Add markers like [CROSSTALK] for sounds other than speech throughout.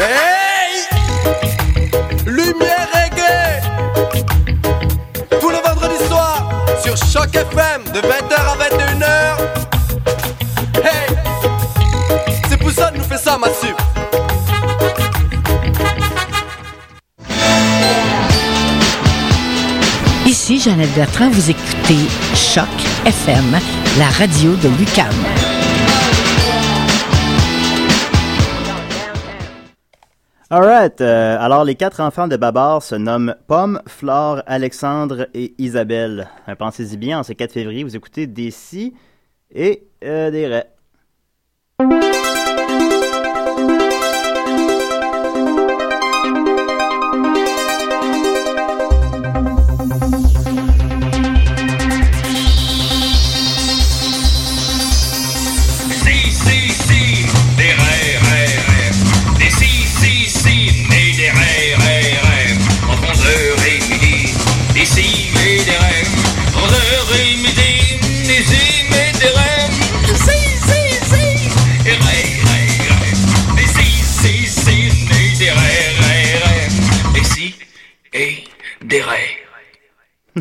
Hey Lumière reggae Tous les vendredis soirs sur Choc FM de 20h à 21h. Hey C'est pour ça que nous fait ça, massif. Ici Jeannette Bertrand, vous écoutez Choc FM, la radio de Lucam. Alright, euh, alors les quatre enfants de Babar se nomment Pomme, Flore, Alexandre et Isabelle. Euh, Pensez-y bien, en ce 4 février, vous écoutez des si et euh, des raies.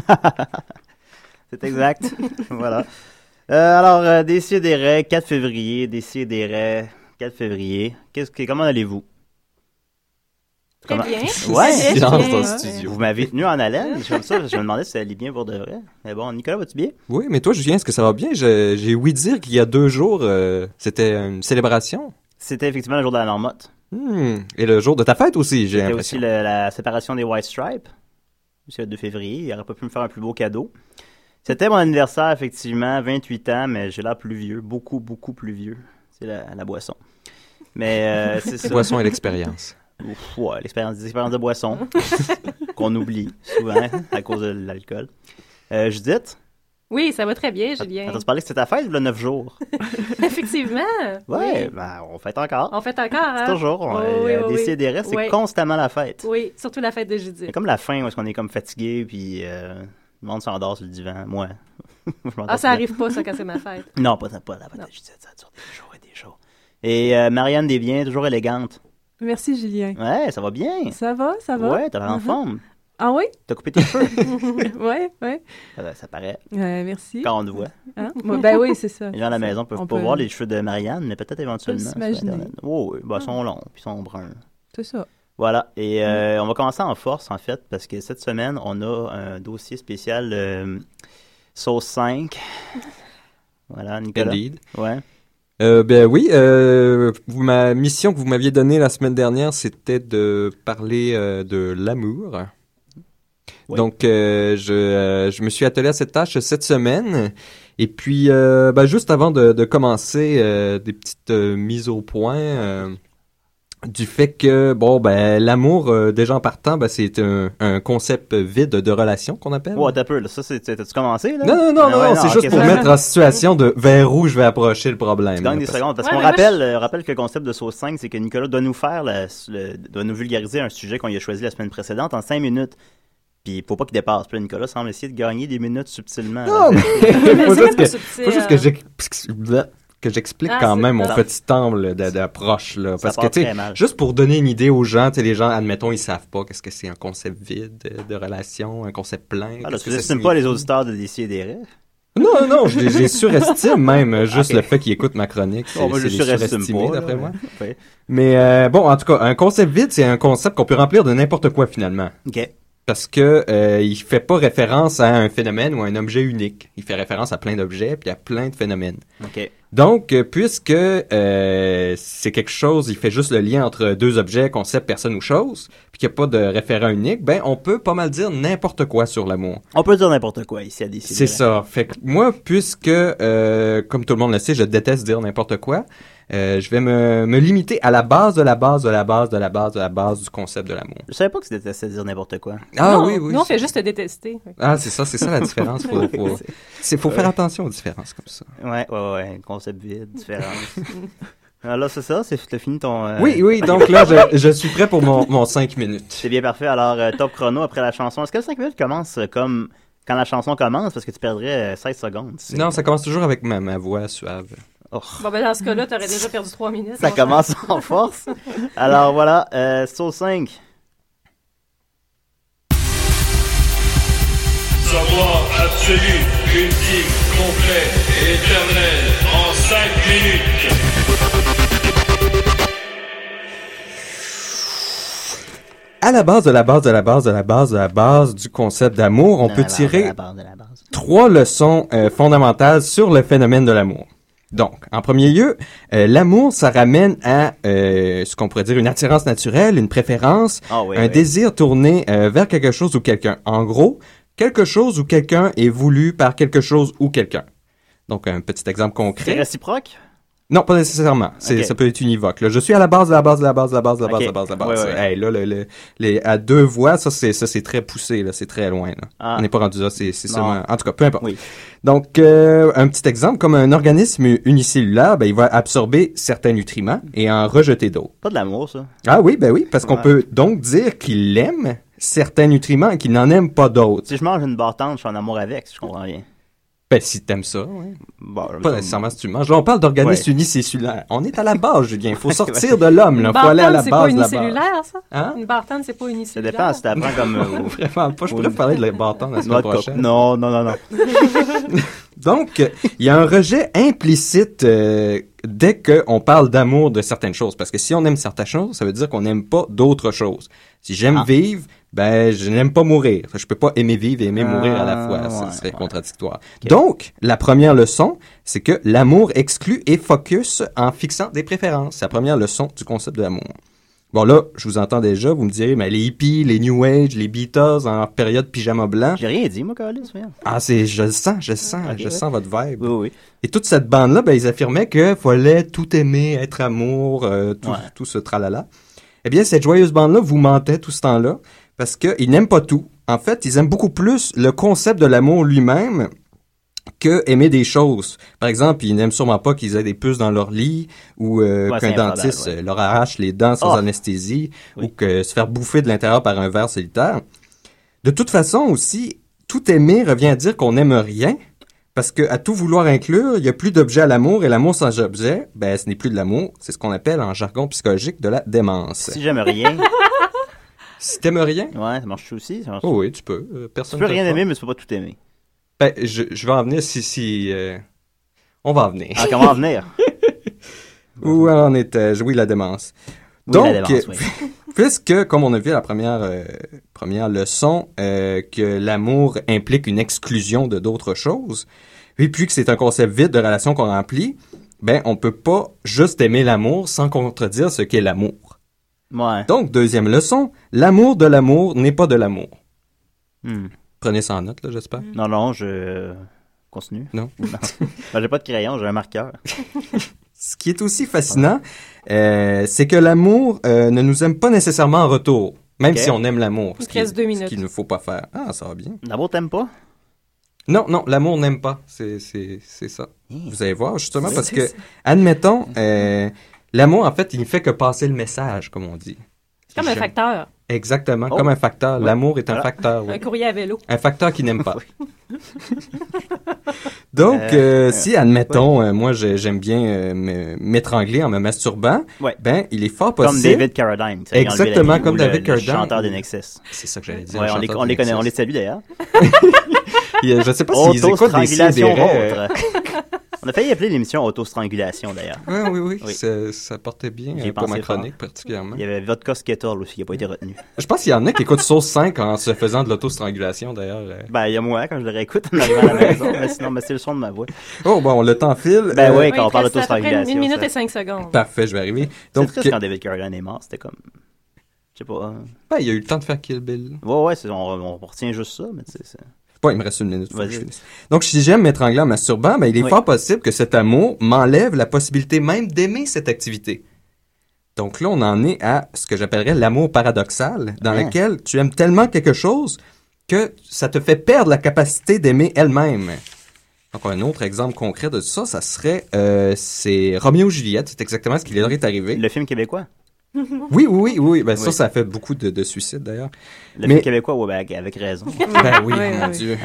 [LAUGHS] C'est exact. [LAUGHS] voilà. Euh, alors, euh, Décideret, 4 février, Décideret, 4 février. Qu'est-ce que, comment allez-vous? Très Comment- bien. [LAUGHS] Ouais. Silence dans le ouais. studio. Vous m'avez tenu en haleine. Comme ça, je me demandais si ça allait bien pour de vrai. Mais bon, Nicolas, vas-tu bien? Oui, mais toi, Julien, est-ce que ça va bien? J'ai ouï dire qu'il y a deux jours, euh, c'était une célébration. C'était effectivement le jour de la marmotte. Hmm. Et le jour de ta fête aussi, j'ai C'était aussi l'impression. le- la séparation des White Stripes. C'est le 2 février. Il n'aurait pas pu me faire un plus beau cadeau. C'était mon anniversaire, effectivement, 28 ans, mais j'ai l'air plus vieux. Beaucoup, beaucoup plus vieux. C'est la, la boisson. Mais euh, [LAUGHS] c'est ça. La boisson et l'expérience. Ouais, l'expérience, des expériences de boisson [LAUGHS] qu'on oublie souvent à cause de l'alcool. Euh, Judith, Oui, ça va très bien, Julien. attends, tu parlais que c'était ta fête, il y a 9 jours? [LAUGHS] Effectivement. Ouais, Oui. ben, on fête encore. On fait encore, hein? Toujours. Oh, On, oui, euh, oui, oui. Décideret, c'est Oui. constamment la fête. Oui, surtout la fête de C'est Judith. comme la fin où est-ce qu'on est comme fatigué, puis euh, le monde s'endort sur le divan. Moi. [LAUGHS] Ah, ça arrive pas, ça, quand c'est ma fête. [LAUGHS] Non, pas, pas la fête Non. de Judith, ça dure des jours et des jours. Et euh, Marianne Desbiens, toujours élégante. Merci, Julien. Ouais, ça va bien. Ça va, ça va? Ouais, t'as l'air en forme. Ah oui? T'as coupé tes cheveux? [LAUGHS] ouais, ouais. ça, ça paraît Euh, merci. quand on te voit. Hein? Ben oui, c'est ça. [LAUGHS] Les gens à la maison peuvent On pas peut- voir les cheveux de Marianne, mais peut-être éventuellement. s'imaginer. Oh, oui, bah, ils sont longs, puis ils sont bruns. C'est ça. Voilà, et Mm. euh, on va commencer en force, en fait, parce que cette semaine, on a un dossier spécial euh, Sauce 5. Voilà, Nicolas. Indeed. Ouais. Euh, ben oui, euh, vous- ma mission que vous m'aviez donnée la semaine dernière, c'était de parler euh, de l'amour. Oui. Donc, euh, je, euh, je me suis attelé à cette tâche cette semaine. Et puis, euh, ben, juste avant de, de commencer, euh, des petites euh, mises au point euh, du fait que, bon, ben, l'amour, euh, déjà en partant, ben, c'est un, un concept vide de relation qu'on appelle. Ouais, t'as peu, là. Ça, c'est, t'as-tu commencé, là? Non, non, non, Ah non, ouais, c'est juste pour ça- mettre en situation de vers où je vais approcher le problème. Tu gagnes des parce- secondes. Parce Ouais, qu'on rappelle, euh, rappelle que le concept de Sauce 5, c'est que Nicolas doit nous faire, la- le- doit nous vulgariser un sujet qu'on y a choisi la semaine précédente en 5 minutes. Puis il faut pas qu'il dépasse. Puis Nicolas semble essayer de gagner des minutes subtilement. Non, mais [LAUGHS] Mais faut c'est juste pas que, subtil, faut juste que j'ex- que j'explique Ah, quand même mon petit angle d'approche là, Ça parce que part tu sais, très mal. juste pour donner une idée aux gens, tu sais, les gens, admettons, ils savent pas qu'est-ce que c'est un concept vide de, relation, un concept plein. Ah, tu n'estimes pas les auditeurs de DC et des rêves. Non, non, je les, je les [LAUGHS] surestime même, euh, juste Ok. le fait qu'ils écoutent ma chronique, c'est surestimer, pas. d'après moi. Ouais. [LAUGHS] Mais euh, bon, en tout cas, un concept vide, c'est un concept qu'on peut remplir de n'importe quoi finalement. OK. Parce que euh, il fait pas référence à un phénomène ou à un objet unique. Il fait référence à plein d'objets puis à plein de phénomènes. Donc, euh, puisque euh, c'est quelque chose, il fait juste le lien entre deux objets, concepts, personnes ou choses, puis qu'il n'y a pas de référent unique, ben on peut pas mal dire n'importe quoi sur l'amour. On peut dire n'importe quoi ici à DC. C'est ça. Fait que moi, puisque, euh, comme tout le monde le sait, je déteste dire n'importe quoi, euh, je vais me, me limiter à la base de la base de la base de la base de la base du concept de l'amour. Je savais pas que tu détestais dire n'importe quoi. Ah non, oui, oui. Nous, on fait juste te détester. Ah, c'est ça, c'est ça la différence. Faut, [LAUGHS] faut, c'est, faut faire attention aux différences comme ça. Ouais, ouais, ouais. Concept vide, différence. Alors [LAUGHS] là, c'est ça, c'est t'as fini ton. euh, Oui, oui, donc là, je, je suis prêt pour mon, mon 5 minutes. C'est bien parfait. Alors, euh, top chrono après la chanson. Est-ce que le 5 minutes commence comme quand la chanson commence parce que tu perdrais euh, 16 secondes? tu sais? Non, ça commence toujours avec ma, ma voix suave. Oh, Bon, ben, dans ce cas-là, t'aurais déjà perdu trois minutes. ça commence en force. Alors voilà, euh, Soul 5. Savoir absolu, ultime, complet et éternel en 5 minutes. À la base de la base de la base de la base de la base du concept d'amour, on peut tirer trois leçons euh, fondamentales sur le phénomène de l'amour. Donc, en premier lieu, euh, l'amour, ça ramène à euh, ce qu'on pourrait dire une attirance naturelle, une préférence, Ah oui, un oui. désir tourné euh, vers quelque chose ou quelqu'un. En gros, quelque chose ou quelqu'un est voulu par quelque chose ou quelqu'un. Donc, un petit exemple C'est concret. réciproque? Non, pas nécessairement. C'est. Ça peut être univoque. Là. Je suis à la base de la base de la base de la base de la base de la base de la base. Ouais, ouais. Hey, là, le- le- les, à deux voix, ça c'est, ça c'est très poussé. Là. C'est très loin. Là. Ah. On n'est pas rendu là. C'est, seulement... En tout cas, peu importe. Oui. Donc, euh, un petit exemple, comme un organisme unicellulaire, ben, il va absorber certains nutriments et en rejeter d'autres. Pas de l'amour, ça. Ah oui, ben oui, parce qu'on peut donc dire qu'il aime certains nutriments et qu'il n'en aime pas d'autres. Si je mange une barre tendre, je suis en amour avec, si je comprends bien. Ben, si t'aimes ça, ouais. Bon, Pas nécessairement si tu manges. Là, on parle d'organismes Ouais. unicellulaires. On est à la base, Julien. Il faut [LAUGHS] sortir de l'homme, là. Une Faut aller à la bartende, c'est pas base base. unicellulaire, ça? Hein? Une bartende, c'est pas Ça unicellulaire. dépend si t'apprends comme... [LAUGHS] euh, Vraiment pas. Je pourrais parler de la bâton la [LAUGHS] semaine prochaine. Non, non, non, non. Donc, il y a un rejet implicite euh, dès qu'on parle d'amour de certaines choses. Parce que si on aime certaines choses, ça veut dire qu'on n'aime pas d'autres choses. Si j'aime Ah. vivre, ben, je n'aime pas mourir. Je peux pas aimer vivre et aimer Ah, mourir à la fois. ouais, ça serait ouais. contradictoire. Donc, la première leçon, c'est que l'amour exclut et focus en fixant des préférences. C'est la première leçon du concept de l'amour. Bon, là, je vous entends déjà, vous me direz, mais les hippies, les New Age, les Beatles en période pyjama blanc. J'ai rien dit, moi, Carlis. Ah, c'est, je le sens, je le sens, Ok, je ouais. sens votre vibe. Oui, oui. Et toute cette bande-là, ben, ils affirmaient qu'il fallait tout aimer, être amour, euh, tout, Ouais. tout ce tralala. Eh bien, cette joyeuse bande-là vous mentait tout ce temps-là parce qu'ils n'aiment pas tout. En fait, ils aiment beaucoup plus le concept de l'amour lui-même que aimer des choses. Par exemple, ils n'aiment sûrement pas qu'ils aient des puces dans leur lit ou euh, Ouais, qu'un dentiste ouais. euh, leur arrache les dents sans Oh. anesthésie Oui. ou que se faire bouffer de l'intérieur par un ver solitaire. De toute façon aussi, tout aimer revient à dire qu'on n'aime rien parce que à tout vouloir inclure, il y a plus d'objet à l'amour et l'amour sans objet, ben ce n'est plus de l'amour, c'est ce qu'on appelle en jargon psychologique de la démence. Si j'aime rien, Si t'aimes rien, ouais, ça marche aussi. Ça marche oh oui, tu peux. euh, Tu personne peux te rien aimer, mais tu peux pas tout aimer. Ben, je, je vais en venir si si euh, on va en venir. Ah, comment en venir? [LAUGHS] Où on était Oui, la démence. Oui, Donc, la démence, oui. [LAUGHS] puisque, comme on a vu à la première, euh, première leçon, euh, que l'amour implique une exclusion de d'autres choses, et puis que c'est un concept vide de relation qu'on remplit, ben, on peut pas juste aimer l'amour sans contredire ce qu'est l'amour. Ouais. Donc, deuxième leçon, l'amour de l'amour n'est pas de l'amour. Hmm. Prenez ça en note, là, j'espère. Non, non, je... Continue. [LAUGHS] Non. Ben, j'ai pas de crayon, j'ai un marqueur. [LAUGHS] Ce qui est aussi fascinant, euh, c'est que l'amour euh, ne nous aime pas nécessairement en retour, même si on aime l'amour. Il ce reste deux Ce minutes. qu'il ne faut pas faire. Ah, ça va bien. D'abord, t'aimes pas? Non, non, l'amour n'aime pas. C'est, c'est, c'est ça. Mmh. Vous allez voir, justement, parce que, ça. admettons, euh, l'amour, en fait, il ne fait que passer le message, comme on dit. C'est comme un facteur. Exactement, Oh. comme un facteur. Ouais. L'amour est un Voilà. facteur. oui. Un courrier à vélo. Un facteur qui n'aime pas. [LAUGHS] Donc, Euh, euh, euh, si, admettons, euh, moi, j'aime bien euh, m'étrangler en me masturbant, Ouais. ben, il est fort Comme possible. David Carradine. tu sais, Exactement, comme David le, Carradine. Le chanteur de Nexus. C'est ça que j'allais dire. On les, on connaît, on les salue d'ailleurs. [LAUGHS] Je sais pas s'ils écoutent des autre. [LAUGHS] On a failli appeler l'émission Auto-strangulation d'ailleurs. Oui, oui, oui. Oui. Ça, ça portait bien euh, pour ma fort. chronique particulièrement. Il y avait Vodka Skettle aussi qui n'a pas été retenu. Je pense qu'il y en a qui écoutent Sauce 5 en se faisant de l'autostrangulation d'ailleurs. euh. Ben, il y a moi quand je le réécoute [LAUGHS] en arrivant à la maison, mais sinon, mais c'est le son de ma voix. Oh bon, le temps file. Ben Euh, oui, Oui, quand on parle d'autostrangulation. Une minute ça- et cinq secondes. Parfait, je vais arriver. C'est Donc, triste quand David Carradine est mort, c'était comme. Je sais pas. hein. ben, il y a eu le temps de faire Kill Bill. Ouais, ouais, on, on retient juste ça, mais tu sais. Il me reste une minute. faut que Vas-y. je finisse. Donc, si j'aime m'étrangler en masturbant, ben, il est Oui. fort possible que cet amour m'enlève la possibilité même d'aimer cette activité. Donc là, on en est à ce que j'appellerais l'amour paradoxal, dans Hein. lequel tu aimes tellement quelque chose que ça te fait perdre la capacité d'aimer elle-même. Donc, un autre exemple concret de ça, ça serait, euh, c'est Roméo et Juliette. C'est exactement ce qui leur est arrivé. Le film québécois? [LAUGHS] Oui, oui, oui, oui. Ben, ça, Oui. ça a fait beaucoup de, de suicides, d'ailleurs. Le Mais- québécois, ouais, ben, avec raison. [LAUGHS] Ben oui, Oui, mon oui. Dieu.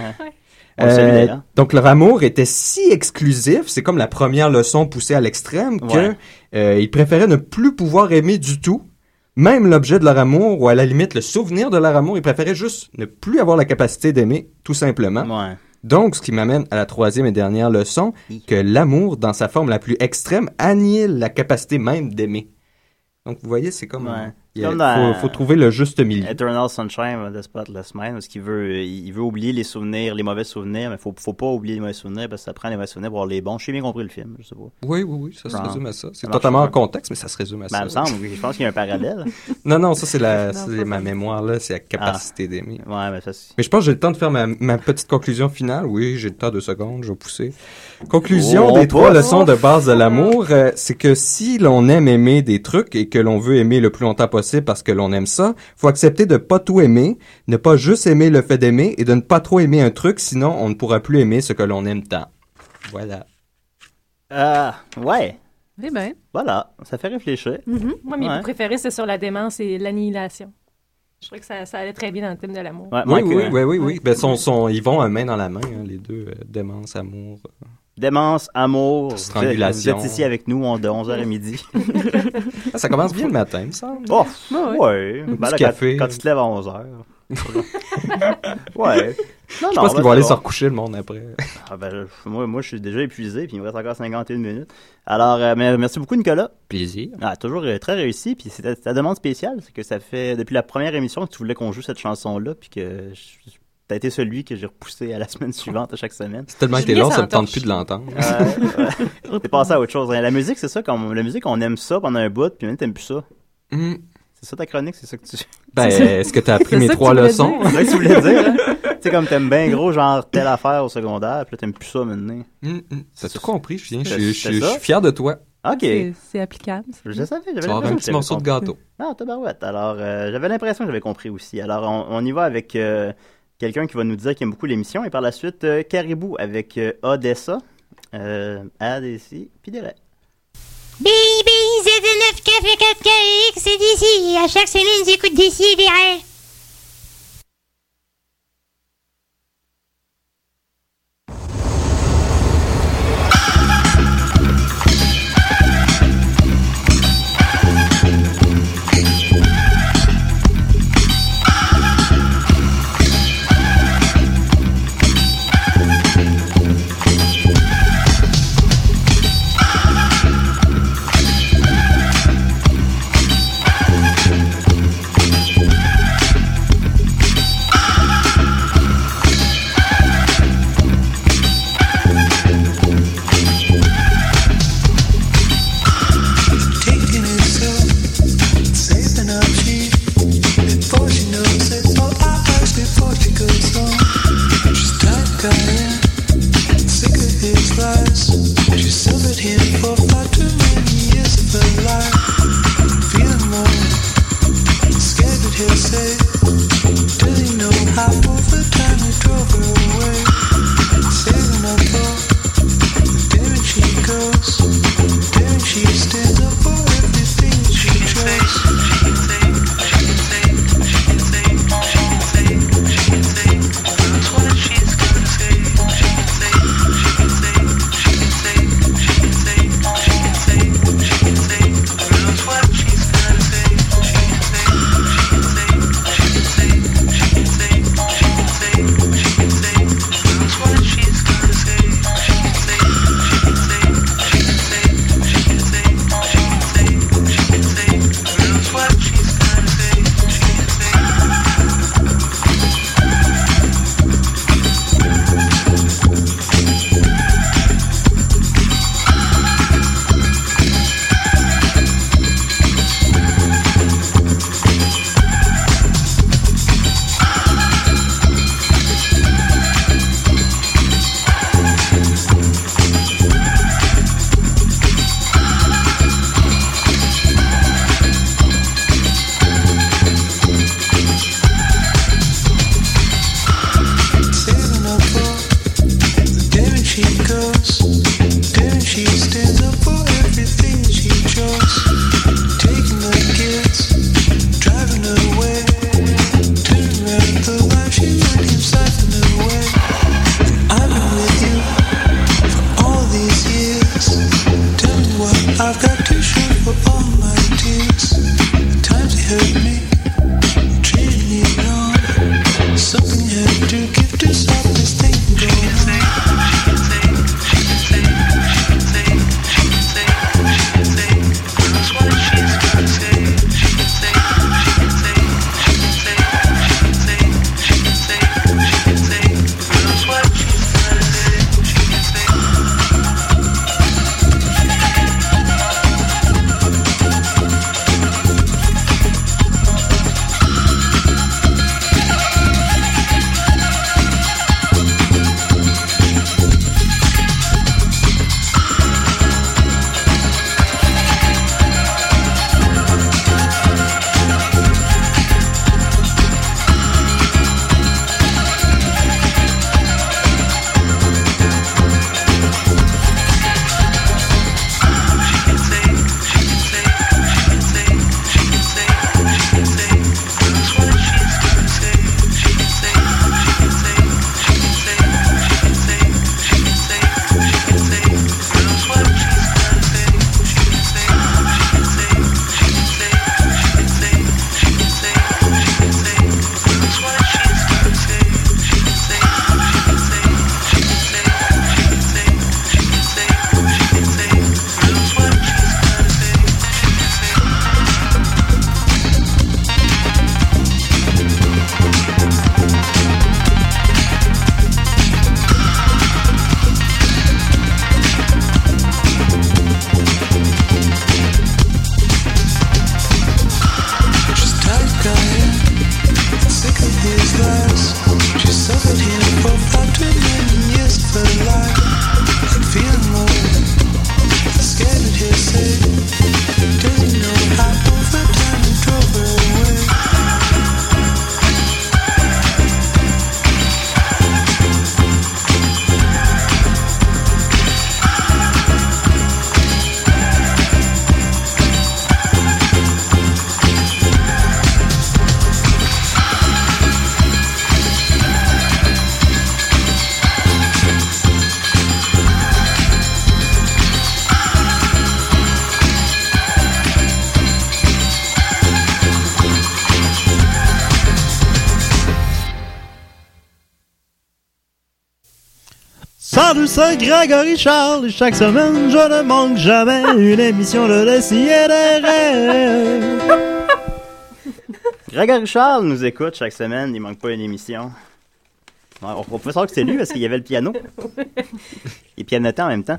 Salue, Euh, donc leur amour était si exclusif, c'est comme la première leçon poussée à l'extrême, que Ouais. euh, ils préféraient ne plus pouvoir aimer du tout, même l'objet de leur amour ou à la limite le souvenir de leur amour. Ils préféraient juste ne plus avoir la capacité d'aimer, tout simplement. Ouais. Donc, ce qui m'amène à la troisième et dernière leçon, que l'amour, dans sa forme la plus extrême, annihile la capacité même d'aimer. Donc, vous voyez, c'est comme... Ouais. euh, il Comme dans- faut, faut trouver le juste milieu. Eternal Sunshine of the Spotless Mind, parce qu'il veut, il veut oublier les souvenirs, les mauvais souvenirs, mais faut, faut pas oublier les mauvais souvenirs, parce que ça prend les mauvais souvenirs pour avoir les bons. J'ai bien compris le film, je sais pas. Oui, oui, oui, ça se résume à ça. C'est ça totalement en contexte, mais ça se résume à Ben, me ça. semble, oui, je pense qu'il y a un parallèle. [LAUGHS] Non, non, ça, c'est la, Non, ma ça. mémoire, là, c'est la capacité d'aimer. Ouais, mais ça, c'est... Mais je pense que j'ai le temps de faire ma, ma petite conclusion finale. Oui, j'ai le temps, deux secondes, je vais pousser. Conclusion Oh, des trois pousse. leçons de base de l'amour, euh, c'est que si l'on aime aimer des trucs et que l'on veut aimer le plus longtemps possible parce que l'on aime ça, faut accepter de pas tout aimer, ne pas juste aimer le fait d'aimer et de ne pas trop aimer un truc, sinon on ne pourra plus aimer ce que l'on aime tant. Voilà. Ah, ouais. Eh ben. Voilà, ça fait réfléchir. mhm. Moi, mes Ouais. préférés, c'est sur la démence et l'annihilation. Je trouvais que ça, ça allait très bien dans le thème de l'amour. Ouais, Oui, oui, que- oui, oui, oui. Ben, ils vont euh, main dans la main, hein, les deux, euh, démence, amour. Démence, amour. Strangulation. vous êtes ici avec nous on- de 11h à midi. [LAUGHS] Ça commence bien le matin, il me semble. Oh, Ouais, ouais. ouais. Ben là, café. quand tu te lèves à 11h. [LAUGHS] ouais. Non, Je pense qu'ils vont aller se recoucher le monde après. Ah ben, je- moi, moi, je suis déjà épuisé, puis il me reste encore 51 minutes. Alors, euh, merci beaucoup, Nicolas. Plaisir. Ah, toujours euh, très réussi, puis c'était ta demande spéciale, c'est que ça fait, depuis la première émission, que tu voulais qu'on joue cette chanson-là, puis que je- t'as été celui que j'ai repoussé à la semaine suivante, à chaque semaine. C'est tellement été long, ça me tente plus de l'entendre. Euh, ouais. [LAUGHS] T'es passé à autre chose. La musique, c'est ça, comme, la musique, on aime ça pendant un bout, puis maintenant, t'aimes plus ça. Hmm. C'est ça ta chronique, c'est ça que tu... Ben, est-ce que t'as appris mes trois leçons? C'est ça que tu voulais dire, hein? Tu sais, comme t'aimes bien gros, genre, telle affaire au secondaire, puis là, t'aimes plus ça maintenant. Hum, hum. T'as tout compris. Je je suis je ça? suis fier de toi. Ok. C'est applicable. Je savais, j'avais Tu vas avoir un petit morceau de gâteau. Ah, tabarouette. Alors, euh, j'avais l'impression que j'avais compris aussi. Alors, on, on y va avec euh, quelqu'un qui va nous dire qu'il aime beaucoup l'émission, et par la suite, euh, Caribou avec euh, Odessa, euh, ADC, puis des. Baby, Z9 Café 4KX, c'est d'ici. À chaque semaine, j'écoute d'ici des scared that he'll say, Do you know how over time he drove her away? Salut, c'est Grégory Charles. Chaque semaine, je ne manque jamais une émission de rêves. Grégory Charles nous écoute chaque semaine, il manque pas une émission. Ouais, on pouvait savoir que c'est lui parce qu'il y avait le piano. [LAUGHS] Il pianotait en même temps.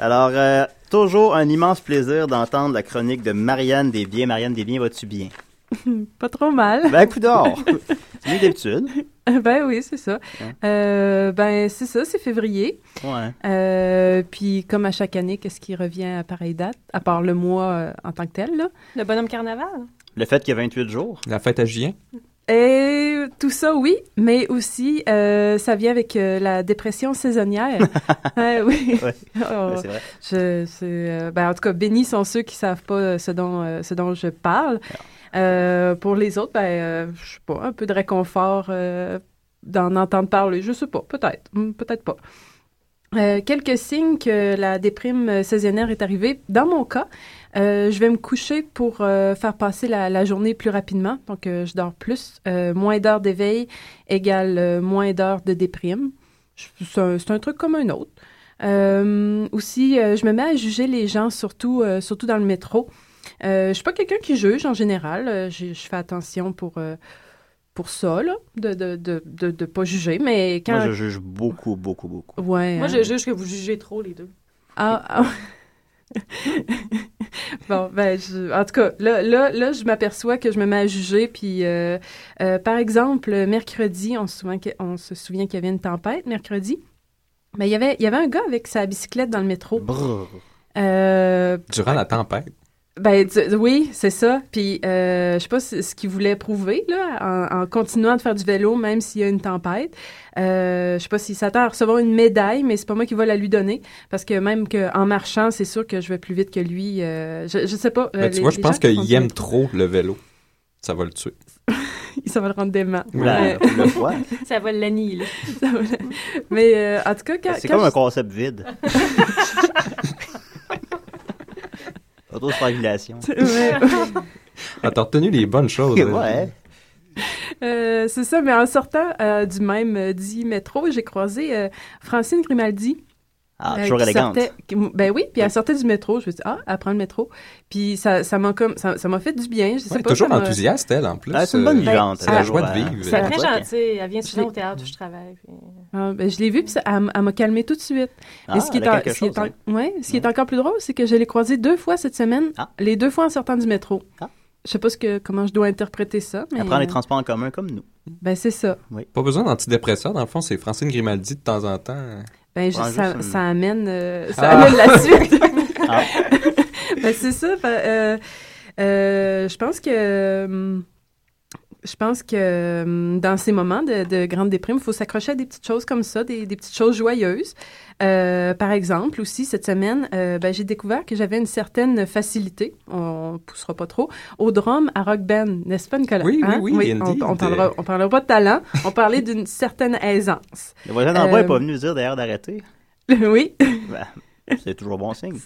Alors, euh, toujours un immense plaisir d'entendre la chronique de Marianne Desbiens. Marianne Desbiens, vas-tu bien? [LAUGHS] Pas trop mal. Ben, coup d'or! [LAUGHS] C'est mieux d'habitude. ben oui, c'est ça. Euh, ben c'est ça, c'est février. Ouais. Euh, puis comme à chaque année, qu'est-ce qui revient à pareille date, à part le mois euh, en tant que tel, là? Le bonhomme carnaval. Le fait qu'il y a 28 jours. La fête à Julien. Et tout ça, oui, mais aussi, euh, ça vient avec euh, la dépression saisonnière. Ouais, [LAUGHS] oui. Ouais. Oh, c'est vrai. je, c'est, euh, ben, en tout cas, bénis sont ceux qui savent pas ce dont, ce dont je parle. Euh, pour les autres, ben, euh, je sais pas, un peu de réconfort euh, d'en entendre parler. Je sais pas, peut-être, Hmm, peut-être pas. Quelques signes que la déprime saisonnière est arrivée. Dans mon cas, je vais me coucher pour faire passer la, journée plus rapidement. Donc, je dors plus. Moins d'heures d'éveil égale moins d'heures de déprime. C'est un, un truc comme un autre. Aussi, je me mets à juger les gens, surtout, surtout dans le métro. Euh, je suis pas quelqu'un qui juge en général. Euh, je, je fais attention pour, euh, pour ça, là, de de, de, de, de pas juger. Mais quand. Moi, je juge beaucoup, beaucoup, beaucoup. Ouais. Moi, hein. je juge que vous jugez trop, les deux. Ah, ah. [LAUGHS] bon, ben, je- en tout cas, là, là, là je m'aperçois que je me mets à juger. Puis, euh, euh, par exemple, mercredi, on se souvient que- on se souvient qu'il y avait une tempête, mercredi. Ben, il y avait, il y avait un gars avec sa bicyclette dans le métro. Brrr. Euh, Durant la tempête? Ben tu- oui, c'est ça. Puis euh, je sais pas ce, ce qu'il voulait prouver là, en, en continuant de faire du vélo même s'il y a une tempête. Euh, je sais pas s'il s'attend à recevoir une médaille, mais c'est pas moi qui va la lui donner parce que même que en marchant, c'est sûr que je vais plus vite que lui. euh, je, je sais pas. euh, Ben, tu les- vois, je pense qu'il aime trop le vélo. Ça va le tuer. [LAUGHS] Ça va le rendre dément. Ou la- Ouais. ou le foie. [LAUGHS] Ça va l'annihiler. Mais euh, en tout cas, quand, C'est quand comme je- un concept vide. [LAUGHS] Autostrangulation. [LAUGHS] Ouais. Ah, t'as retenu les bonnes choses. hein. Ouais. Euh, c'est ça, mais en sortant euh, du même euh, dit métro, j'ai croisé euh, Francine Grimaldi. Ah, euh, toujours élégante. sortait- ben oui, puis elle sortait du métro. Je me suis dit, ah, elle prend le métro. Puis ça ça m'a comme ça ça m'a fait du bien. Je sais Ouais, pas, toujours enthousiaste, elle, en plus. Ah, c'est une bonne Euh, vivante. C'est la Ben, joie de vivre. C'est très gentil. Elle vient souvent au théâtre où je travaille. puis- Ah, ben, je l'ai vue, puis ça- elle, elle m'a calmé tout de suite. Ah, ce qui, est, en- ce est en- hein. ouais, ce qui est encore plus drôle, c'est que je l'ai croisée deux fois cette semaine, Ah. les deux fois en sortant du métro. Ah. Je sais pas ce que, comment je dois interpréter ça, mais Elle prend les euh, transports en commun comme nous. ben c'est ça. Pas besoin d'antidépresseurs. Dans le fond, c'est Francine Grimaldi de temps en temps. Ben, je- Ouais, ça, ça amène, euh, ça Ah. amène la suite. [LAUGHS] Ah. [LAUGHS] ben, c'est ça. ben, euh, euh, je pense que je pense que dans ces moments de, de grande déprime, il faut s'accrocher à des petites choses comme ça, des, des petites choses joyeuses. Euh, par exemple, aussi cette semaine, euh, ben, j'ai découvert que j'avais une certaine facilité, on poussera pas trop, au drum à rock band, n'est-ce pas Nicolas? Oui, oui, Hein? oui, on, on parlera, on parlera pas de talent, on parlait d'une certaine aisance. [LAUGHS] Le voisin bas n'est Euh, pas venu nous dire d'ailleurs d'arrêter. [LAUGHS] oui. Ben, c'est toujours bon signe.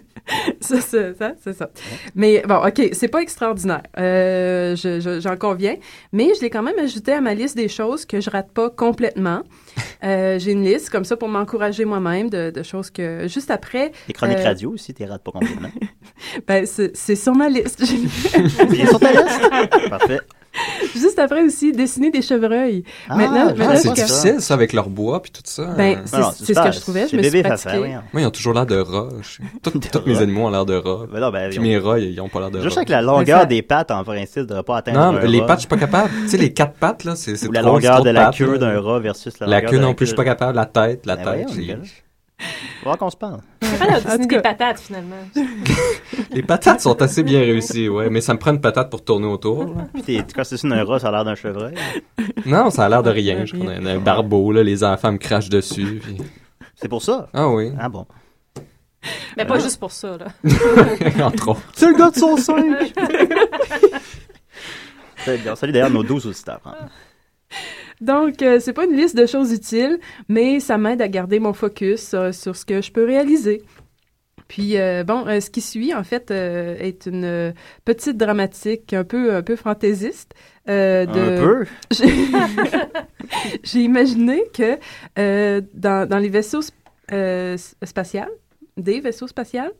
[LAUGHS] ça, ça, ça, c'est ça. Mais bon, OK, c'est pas extraordinaire. Euh, je- je- J'en conviens. Mais je l'ai quand même ajouté à ma liste des choses que je rate pas complètement. Euh, J'ai une liste comme ça pour m'encourager moi-même de, de choses que juste après. Les chroniques euh, radio aussi, t'es rates pas complètement. [LAUGHS] Ben, c'est c'est sur ma liste. [LAUGHS] Il est sur ta liste? Parfait. [LAUGHS] Juste après aussi, dessiner des chevreuils. Ah, maintenant, Ah, c'est difficile, ça, avec leur bois puis tout ça. Ben, Euh, c'est Non, non, c'est ce que je trouvais. C'est Je me suis pratiquée. voyons. Moi, ils ont toujours l'air de rats. [LAUGHS] Tous mes animaux ont l'air de rats. Ben ben, Puis ont- mes rats, ils ont pas l'air de Juste rats. avec la longueur ça- des pattes, en principe, de pas atteindre Non, un les rat. pattes, je suis pas capable. tu sais, les quatre pattes, là, c'est c'est Ou la trop- c'est longueur trop de la queue d'un rat versus la La longueur queue de non plus, je suis pas capable. La tête, la Ben tête. Faudra qu'on se parle. C'est des patates, finalement. [LAUGHS] Les patates sont assez bien réussies, ouais. Mais ça me prend une patate pour tourner autour. Puis t'es- quand c'est un rat, ça a l'air d'un chevreuil. Non, ça a l'air de rien. Je connais un barbeau, là. Les enfants me crachent dessus. puis- C'est pour ça? Ah oui. Ah bon. Mais pas juste pour ça, là. [LAUGHS] Entre autres. C'est le gars de son 5! On salue d'ailleurs nos 12 auditeurs. hein. Donc, euh, c'est pas une liste de choses utiles, mais ça m'aide à garder mon focus euh, sur ce que je peux réaliser. Puis euh, bon, euh, ce qui suit en fait euh, est une petite dramatique un peu un peu fantaisiste. de... Un peu? J'ai- [LAUGHS] imaginé que dans, dans les vaisseaux sp- s- spatials, des vaisseaux spatials,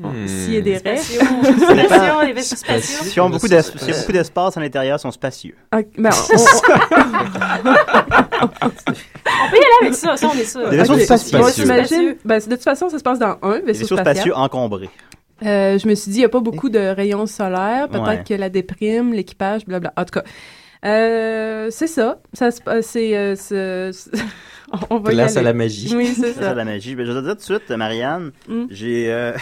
Hmm. s'il y a des rêves. [LAUGHS] Spatiaux, spatiaux, les vaisseaux spatiaux. S'ils ont beaucoup d'es- s'il y a beaucoup d'espace à l'intérieur, ils sont spacieux. Ah, ben, [LAUGHS] on- On peut y aller avec ça, ça, on est sûr. Des vaisseaux Ok. spacieux. On s'imagine, ben, de toute façon, ça se passe dans un Des vaisseau, vaisseaux spatial. spacieux encombrés. Euh, je me suis dit, il n'y a pas beaucoup de rayons solaires. Peut-être Ouais. que la déprime, l'équipage, blabla. En tout cas, euh, c'est ça. ça se passe- c'est, euh, [LAUGHS] on va y Place à aller. la magie. Oui, c'est ça. ça la magie. Ben, je vais te dire tout de suite, Marianne, Mm. j'ai...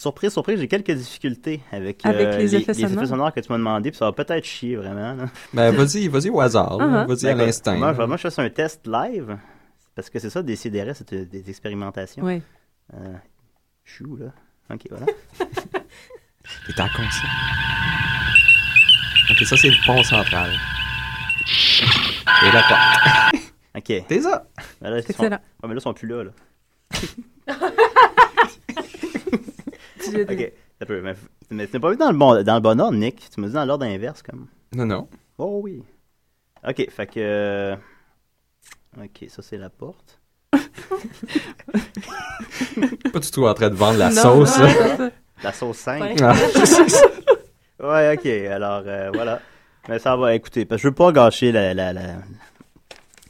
surprise, surprise, j'ai quelques difficultés avec, Avec euh, les effets sonores? que tu m'as demandé, puis ça va peut-être chier, vraiment. là. Ben, vas-y, vas-y au hasard. Uh-huh. Vas-y à Ben, l'instinct. Moi, je, moi, je fais un test live, parce que c'est ça, des CDR, c'est des expérimentations. Oui. Euh, chou, là. Ok, voilà. [LAUGHS] T'es en conscient. Ok, ça, c'est le pont central. Et la porte. [LAUGHS] Ok. T'es ça. Ben là, ils sont... Excellent. Ouais, mais là, ils sont plus là, là. [LAUGHS] [LAUGHS] Ok, ça peut. Mais, mais tu n'as pas vu dans le, bon, dans le bon ordre, Nick? Tu m'as dit dans l'ordre inverse, comme. Non, non. Oh oui. Ok, fait que. euh, Ok, ça, c'est la porte. [LAUGHS] Pas du tout en train de vendre la Non, sauce. ça. La sauce 5. Ouais. Ah. [LAUGHS] Ouais, ok, alors euh, voilà. Mais ça va, écoutez, parce que je veux pas gâcher la. la, la...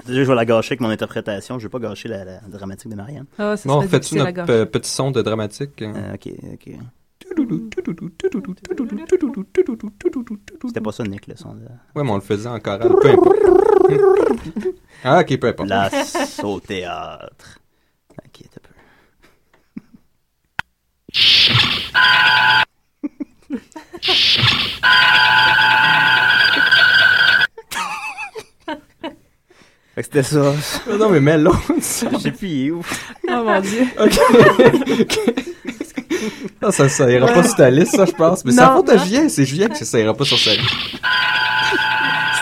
Déjà, je vais la gâcher avec mon interprétation. Je veux pas gâcher la, la dramatique de Marianne. Ah, ça Bon, serait fais-tu notre petit son de dramatique? hein? Euh, ok, ok. C'était pas ça, Nick, le son de. Ouais, mais on le faisait en chorale. Peu importe. [LAUGHS] ah, ok, peu importe. La au théâtre. Ok, t'as peu. [LAUGHS] Fait que c'était ça. Ah non, mais mets l'autre. Je sais plus, il est où. Oh mon Dieu. [LAUGHS] Ah, [LAUGHS] ça, ça ira pas sur ta liste, ça, je pense. Mais c'est Non, la faute à non. Julien. C'est Julien que ça ira pas sur sa liste.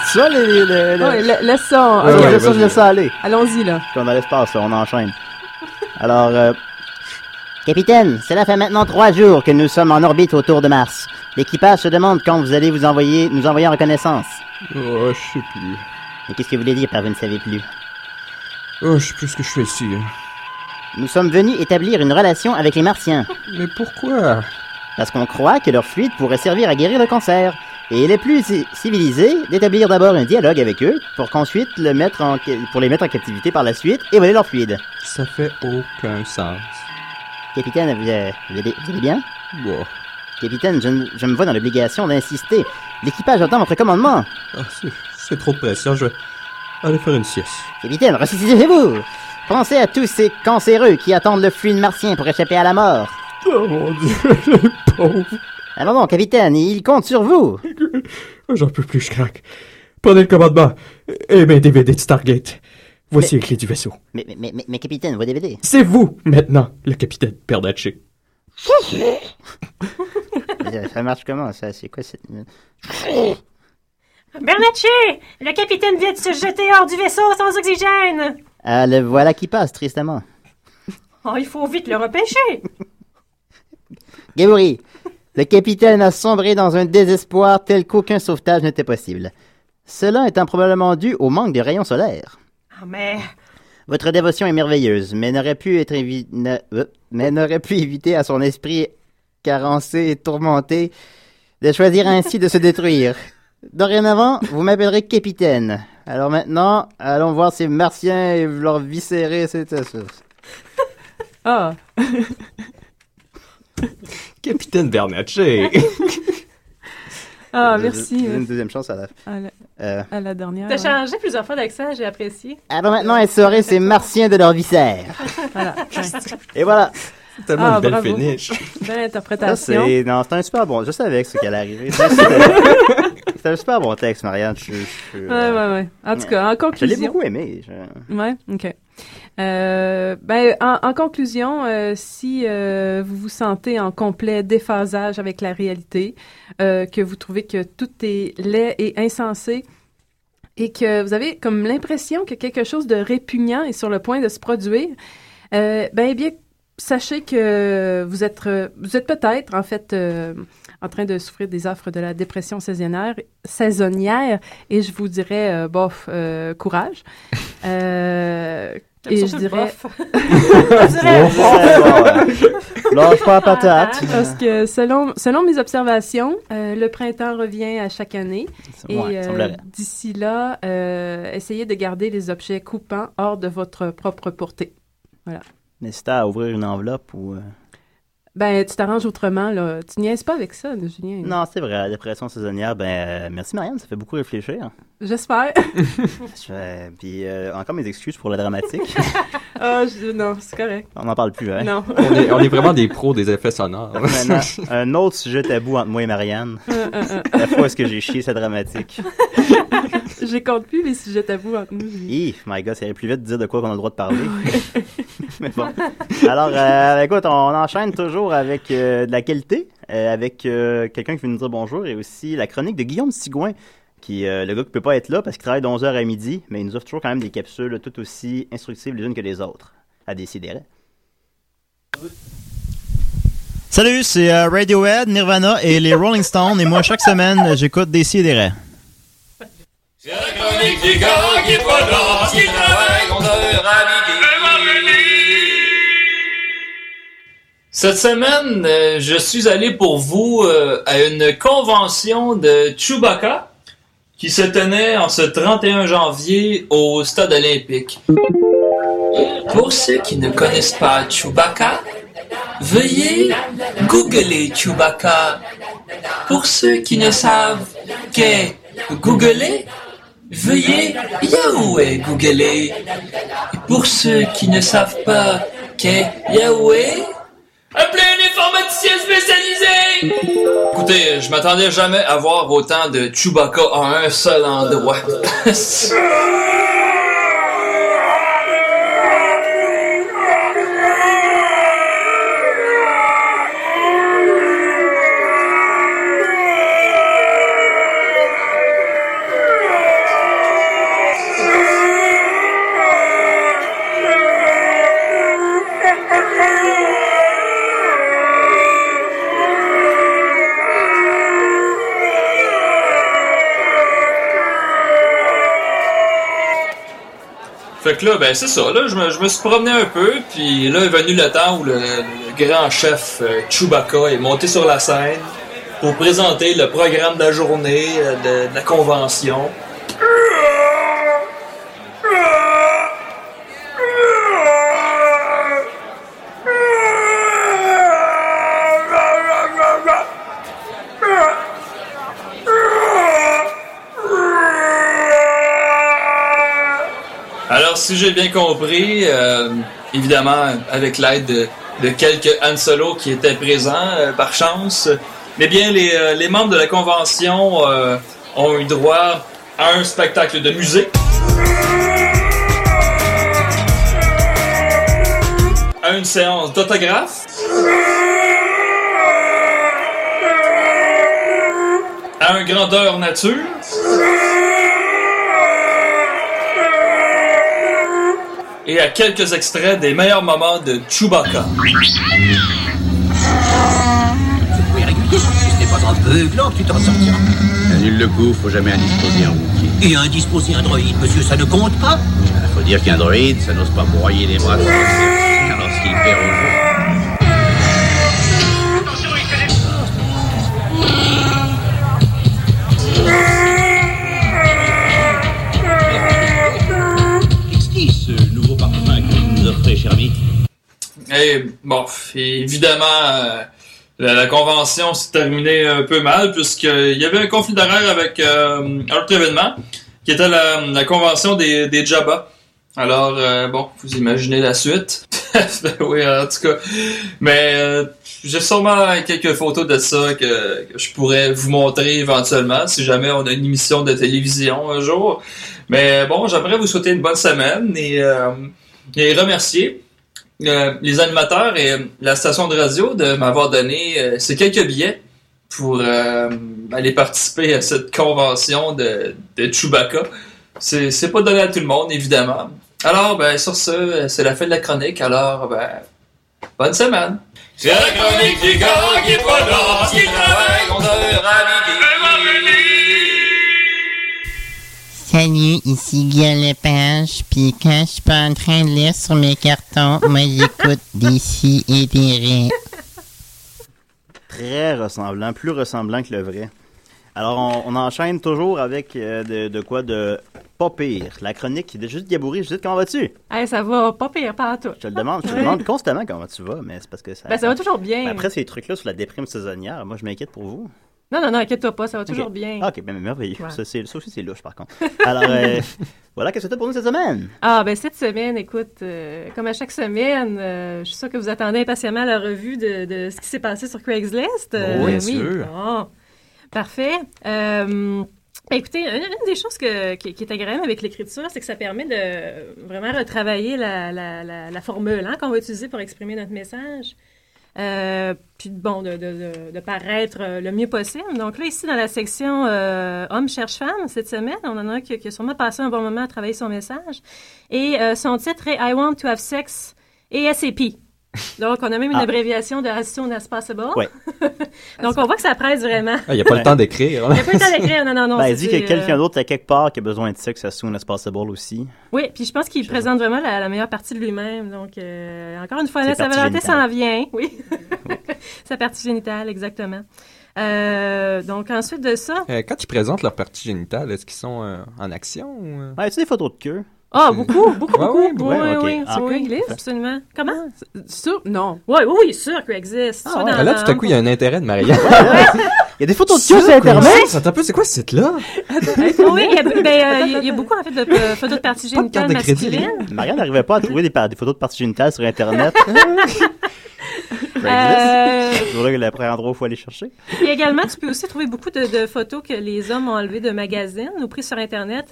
C'est ça, les. les, les, les- Ouais, la- laisse ça. Ouais, Ok, ouais, laisse ça, je laisse ça aller. Allons-y, là. Puis on a l'espace, là, on enchaîne. Alors, euh, Capitaine, cela fait maintenant trois jours que nous sommes en orbite autour de Mars. L'équipage se demande quand vous allez vous envoyer, nous envoyer en reconnaissance. Oh, je sais plus. Mais qu'est-ce que vous voulez dire par vous ne savez plus Oh, je sais plus ce que je fais ici. hein. Nous sommes venus établir une relation avec les Martiens. Mais pourquoi? Parce qu'on croit que leur fluide pourrait servir à guérir le cancer. Et il est plus ci- civilisé d'établir d'abord un dialogue avec eux pour qu'ensuite le mettre en, pour les mettre en captivité par la suite et voler leur fluide. Ça fait aucun sens. Capitaine, vous, euh, vous allez, vous allez bien Bon. Capitaine, je, me vois dans l'obligation d'insister. L'équipage attend votre commandement. Ah, c'est- c'est trop de pression. Je vais aller faire une sieste. Capitaine, ressuscitez-vous Pensez à tous ces cancéreux qui attendent le fluide martien pour échapper à la mort. Oh mon dieu, [LAUGHS] les pauvres. Alors non, capitaine, il compte sur vous. [LAUGHS] J'en peux plus, je craque. Prenez le commandement et mes DVD de Stargate. Voici les clés du vaisseau. Mais, mais, mais, mais capitaine, vos DVD. C'est vous, maintenant, le capitaine Perdaché. Euh, [LAUGHS] ça marche comment, ça? C'est quoi cette... Bernatchez! Le capitaine vient de se jeter hors du vaisseau sans oxygène! Ah, le voilà qui passe, tristement. Oh, il faut vite le repêcher! [LAUGHS] Gabouri, le capitaine a sombré dans un désespoir tel qu'aucun sauvetage n'était possible. Cela étant probablement dû au manque de rayons solaires. Ah, mais... Votre dévotion est merveilleuse, mais n'aurait pu être évi- ne- euh, mais n'aurait pu éviter à son esprit carencé et tourmenté de choisir ainsi de se détruire. Dorénavant, vous m'appellerez capitaine. Alors maintenant, allons voir ces martiens et leur viscérer cette sauce. Ah. [LAUGHS] Capitaine Bernatchez. Ah, j'ai- merci. une deuxième chance à la. À la, Euh, à la dernière. T'as ouais. changé plusieurs fois d'accent, j'ai apprécié. Alors maintenant, essorer ces martiens de leurs viscères. Voilà. ouais. Et voilà. C'est tellement Ah, une belle bravo. finish. Belle Ça, interprétation. c'est. Non, c'est un super bon. Je savais que ce qui allait arriver. Ça, [LAUGHS] C'était c'était un super bon texte, Marianne. Je, je- Ouais, ouais, ouais. En tout cas, en Je l'ai conclusion. beaucoup aimé. je- Ouais, ok. Euh, ben, en, en conclusion, euh, si euh, vous vous sentez en complet déphasage avec la réalité, euh, que vous trouvez que tout est laid et insensé, et que vous avez comme l'impression que quelque chose de répugnant est sur le point de se produire, euh, ben, eh bien, sachez que vous êtes, euh, vous êtes peut-être, en fait, euh, en train de souffrir des offres de la dépression saisonnière, saisonnière et je vous dirais, euh, bof, euh, courage. [LAUGHS] Euh, et [LAUGHS] je dirais... [LAUGHS] Lâche pas la patate. Parce que selon, selon mes observations, euh, le printemps revient à chaque année. Et Ouais, euh, d'ici là, euh, essayez de garder les objets coupants hors de votre propre portée. Voilà. N'hésitez à ouvrir une enveloppe ou. Ben, tu t'arranges autrement, là. Tu niaises pas avec ça, Julien. Non, c'est vrai, la dépression saisonnière, ben, euh, merci Marianne, ça fait beaucoup réfléchir. J'espère. [LAUGHS] Je Puis euh, encore mes excuses pour la dramatique. [LAUGHS] Ah, je- non, c'est correct. On n'en parle plus, hein? Non. On est, on est vraiment des pros des effets sonores. [LAUGHS] Maintenant, un autre sujet tabou entre moi et Marianne. Euh, euh, euh. La fois où est-ce que j'ai chié cette dramatique. J'ai compte plus les sujets tabous entre nous. Julien. Hi, my god, ça irait plus vite de dire de quoi qu'on a le droit de parler. [LAUGHS] Mais bon. Alors, euh, écoute, on enchaîne toujours avec euh, de la qualité, euh, avec euh, quelqu'un qui veut nous dire bonjour et aussi la chronique de Guillaume Sigouin, qui euh, le gars qui peut pas être là parce qu'il travaille de 11h à midi, mais il nous offre toujours quand même des capsules tout aussi instructives les unes que les autres, à décider. Salut, c'est euh, Radiohead, Nirvana et les Rolling Stones. Et moi, chaque semaine, j'écoute des. C'est la chronique du gars qui est pas là, qui travaille 11h à midi. Cette semaine, euh, je suis allé pour vous euh, à une convention de Chewbacca qui se tenait en ce 31 janvier au Stade olympique. Pour ceux qui ne connaissent pas Chewbacca, veuillez googler Chewbacca. Pour ceux qui ne savent qu'est googler, veuillez Yahweh googler. Et pour ceux qui ne savent pas qu'est Yahweh, Appelez un informaticien spécialisé! Écoutez, je m'attendais jamais à voir autant de Chewbacca à un seul endroit. [LAUGHS] que là, ben c'est ça, là, je me, je me suis promené un peu, puis là est venu le temps où le, grand chef euh, Chewbacca est monté sur la scène pour présenter le programme de la journée, euh, de la convention. Alors, si j'ai bien compris, euh, évidemment, avec l'aide de, quelques Han Solo qui étaient présents euh, par chance, mais bien, les, euh, les membres de la convention ont eu droit à un spectacle de musique, à une séance d'autographes, à un grandeur nature, et à quelques extraits des meilleurs moments de Chewbacca. Ce n'est pas en beuglant que tu t'en sortiras. Nul le coup, faut jamais indisposer un Wookie. Et indisposer un droïde, monsieur, ça ne compte pas? Faut dire qu'un droïde, ça n'ose pas broyer les bras sur le lorsqu'il perd au jeu. Et bon, et évidemment, euh, la, convention s'est terminée un peu mal puisqu'il y avait un conflit d'horaire avec euh, un autre événement qui était la, convention des, Jabba. Alors, euh, bon, vous imaginez la suite. [LAUGHS] Ben oui, en tout cas. Mais j'ai sûrement quelques photos de ça que, je pourrais vous montrer éventuellement si jamais on a une émission de télévision un jour. Mais bon, j'aimerais vous souhaiter une bonne semaine et, et remercier euh, les animateurs et euh, la station de radio de m'avoir donné euh, ces quelques billets pour aller participer à cette convention de, Chewbacca. C'est pas donné à tout le monde, évidemment. Alors, ben, sur ce, c'est la fin de la chronique. Alors, ben, Bonne semaine! C'est la chronique du gars qui est pas là, Guy Lepage, puis quand je suis pas en train de lire sur mes cartons, moi j'écoute [LAUGHS] des si et des ré. Très ressemblant, plus ressemblant que le vrai. Alors, on, on enchaîne toujours avec euh, de, de quoi de pas pire. La chronique de Judith Gaboury. Judith, comment vas-tu? Hey, ça va pas pire, pas à tout. Je te le demande, je te [LAUGHS] demande constamment comment tu vas, mais c'est parce que ça... Ben, ça va toujours bien. Ben, Après ces trucs-là sur la déprime saisonnière, moi je m'inquiète pour vous. Non, non, non, inquiète-toi pas, ça va toujours bien. Ah, ok, ben merveilleux. Ouais. Ça, aussi, c'est louche, par contre. Alors, euh, [LAUGHS] voilà, qu'est-ce que tu pour nous cette semaine? Ah, ben cette semaine, écoute, euh, comme à chaque semaine, euh, je suis sûre que vous attendez impatiemment la revue de, de ce qui s'est passé sur Craigslist. Oui, bien sûr. Bon. Parfait. Écoutez, une, une des choses que- qui, qui est agréable avec l'écriture, c'est que ça permet de vraiment retravailler la, la, la, la formule hein, qu'on va utiliser pour exprimer notre message. Euh, puis bon, de, de, de, paraître euh, le mieux possible. Donc là, ici, dans la section euh, Hommes cherchent femmes, cette semaine, on en a qui, qui a sûrement passé un bon moment à travailler son message. Et euh, son titre est I want to have sex ASAP. Donc, on a même une Ah. abréviation de As soon as possible. Ouais. [LAUGHS] Donc, on voit que ça presse vraiment. Ah, Il n'y a pas le temps d'écrire. Il n'y a pas le temps d'écrire, non, non, non. Ben, dit qu'il y a c'est, quelqu'un euh, d'autre à quelque part qui a besoin de sexe as soon as possible aussi. Oui, puis je pense qu'il présente vraiment la, la meilleure partie de lui-même. Donc, euh, encore une fois, là, sa volonté s'en vient. [LAUGHS] Oui. sa partie génitale, exactement. Euh, donc, ensuite de ça. Euh, quand ils présentent leur partie génitale, est-ce qu'ils sont euh, en action ou... euh? Ouais, as-tu des photos de queue? Ah, beaucoup, beaucoup, Ouais, beaucoup. ouais, Oui, ouais, oui, oui. Ah, Sur. Craigslist, absolument. Comment? Sur? Non. Oui, oui, oui, sûr qu'il existe. Ah, Soit Ah, dans- là, tout à coup, il y a un intérêt de Marianne. [LAUGHS] Il y a des photos de sur Internet? Attends un peu, c'est quoi ce site-là? oui, il y, a, ben, euh, il y a- beaucoup, en fait, de euh, photos de parties génitales de crédit, masculines. Marianne n'arrivait pas à trouver des, photos de parties génitales sur Internet. [LAUGHS] Euh, Craigslist. C'est là que le premier endroit où il faut aller chercher. Et également, tu peux aussi trouver beaucoup de, de photos que les hommes ont enlevées de magazines ou prises sur Internet.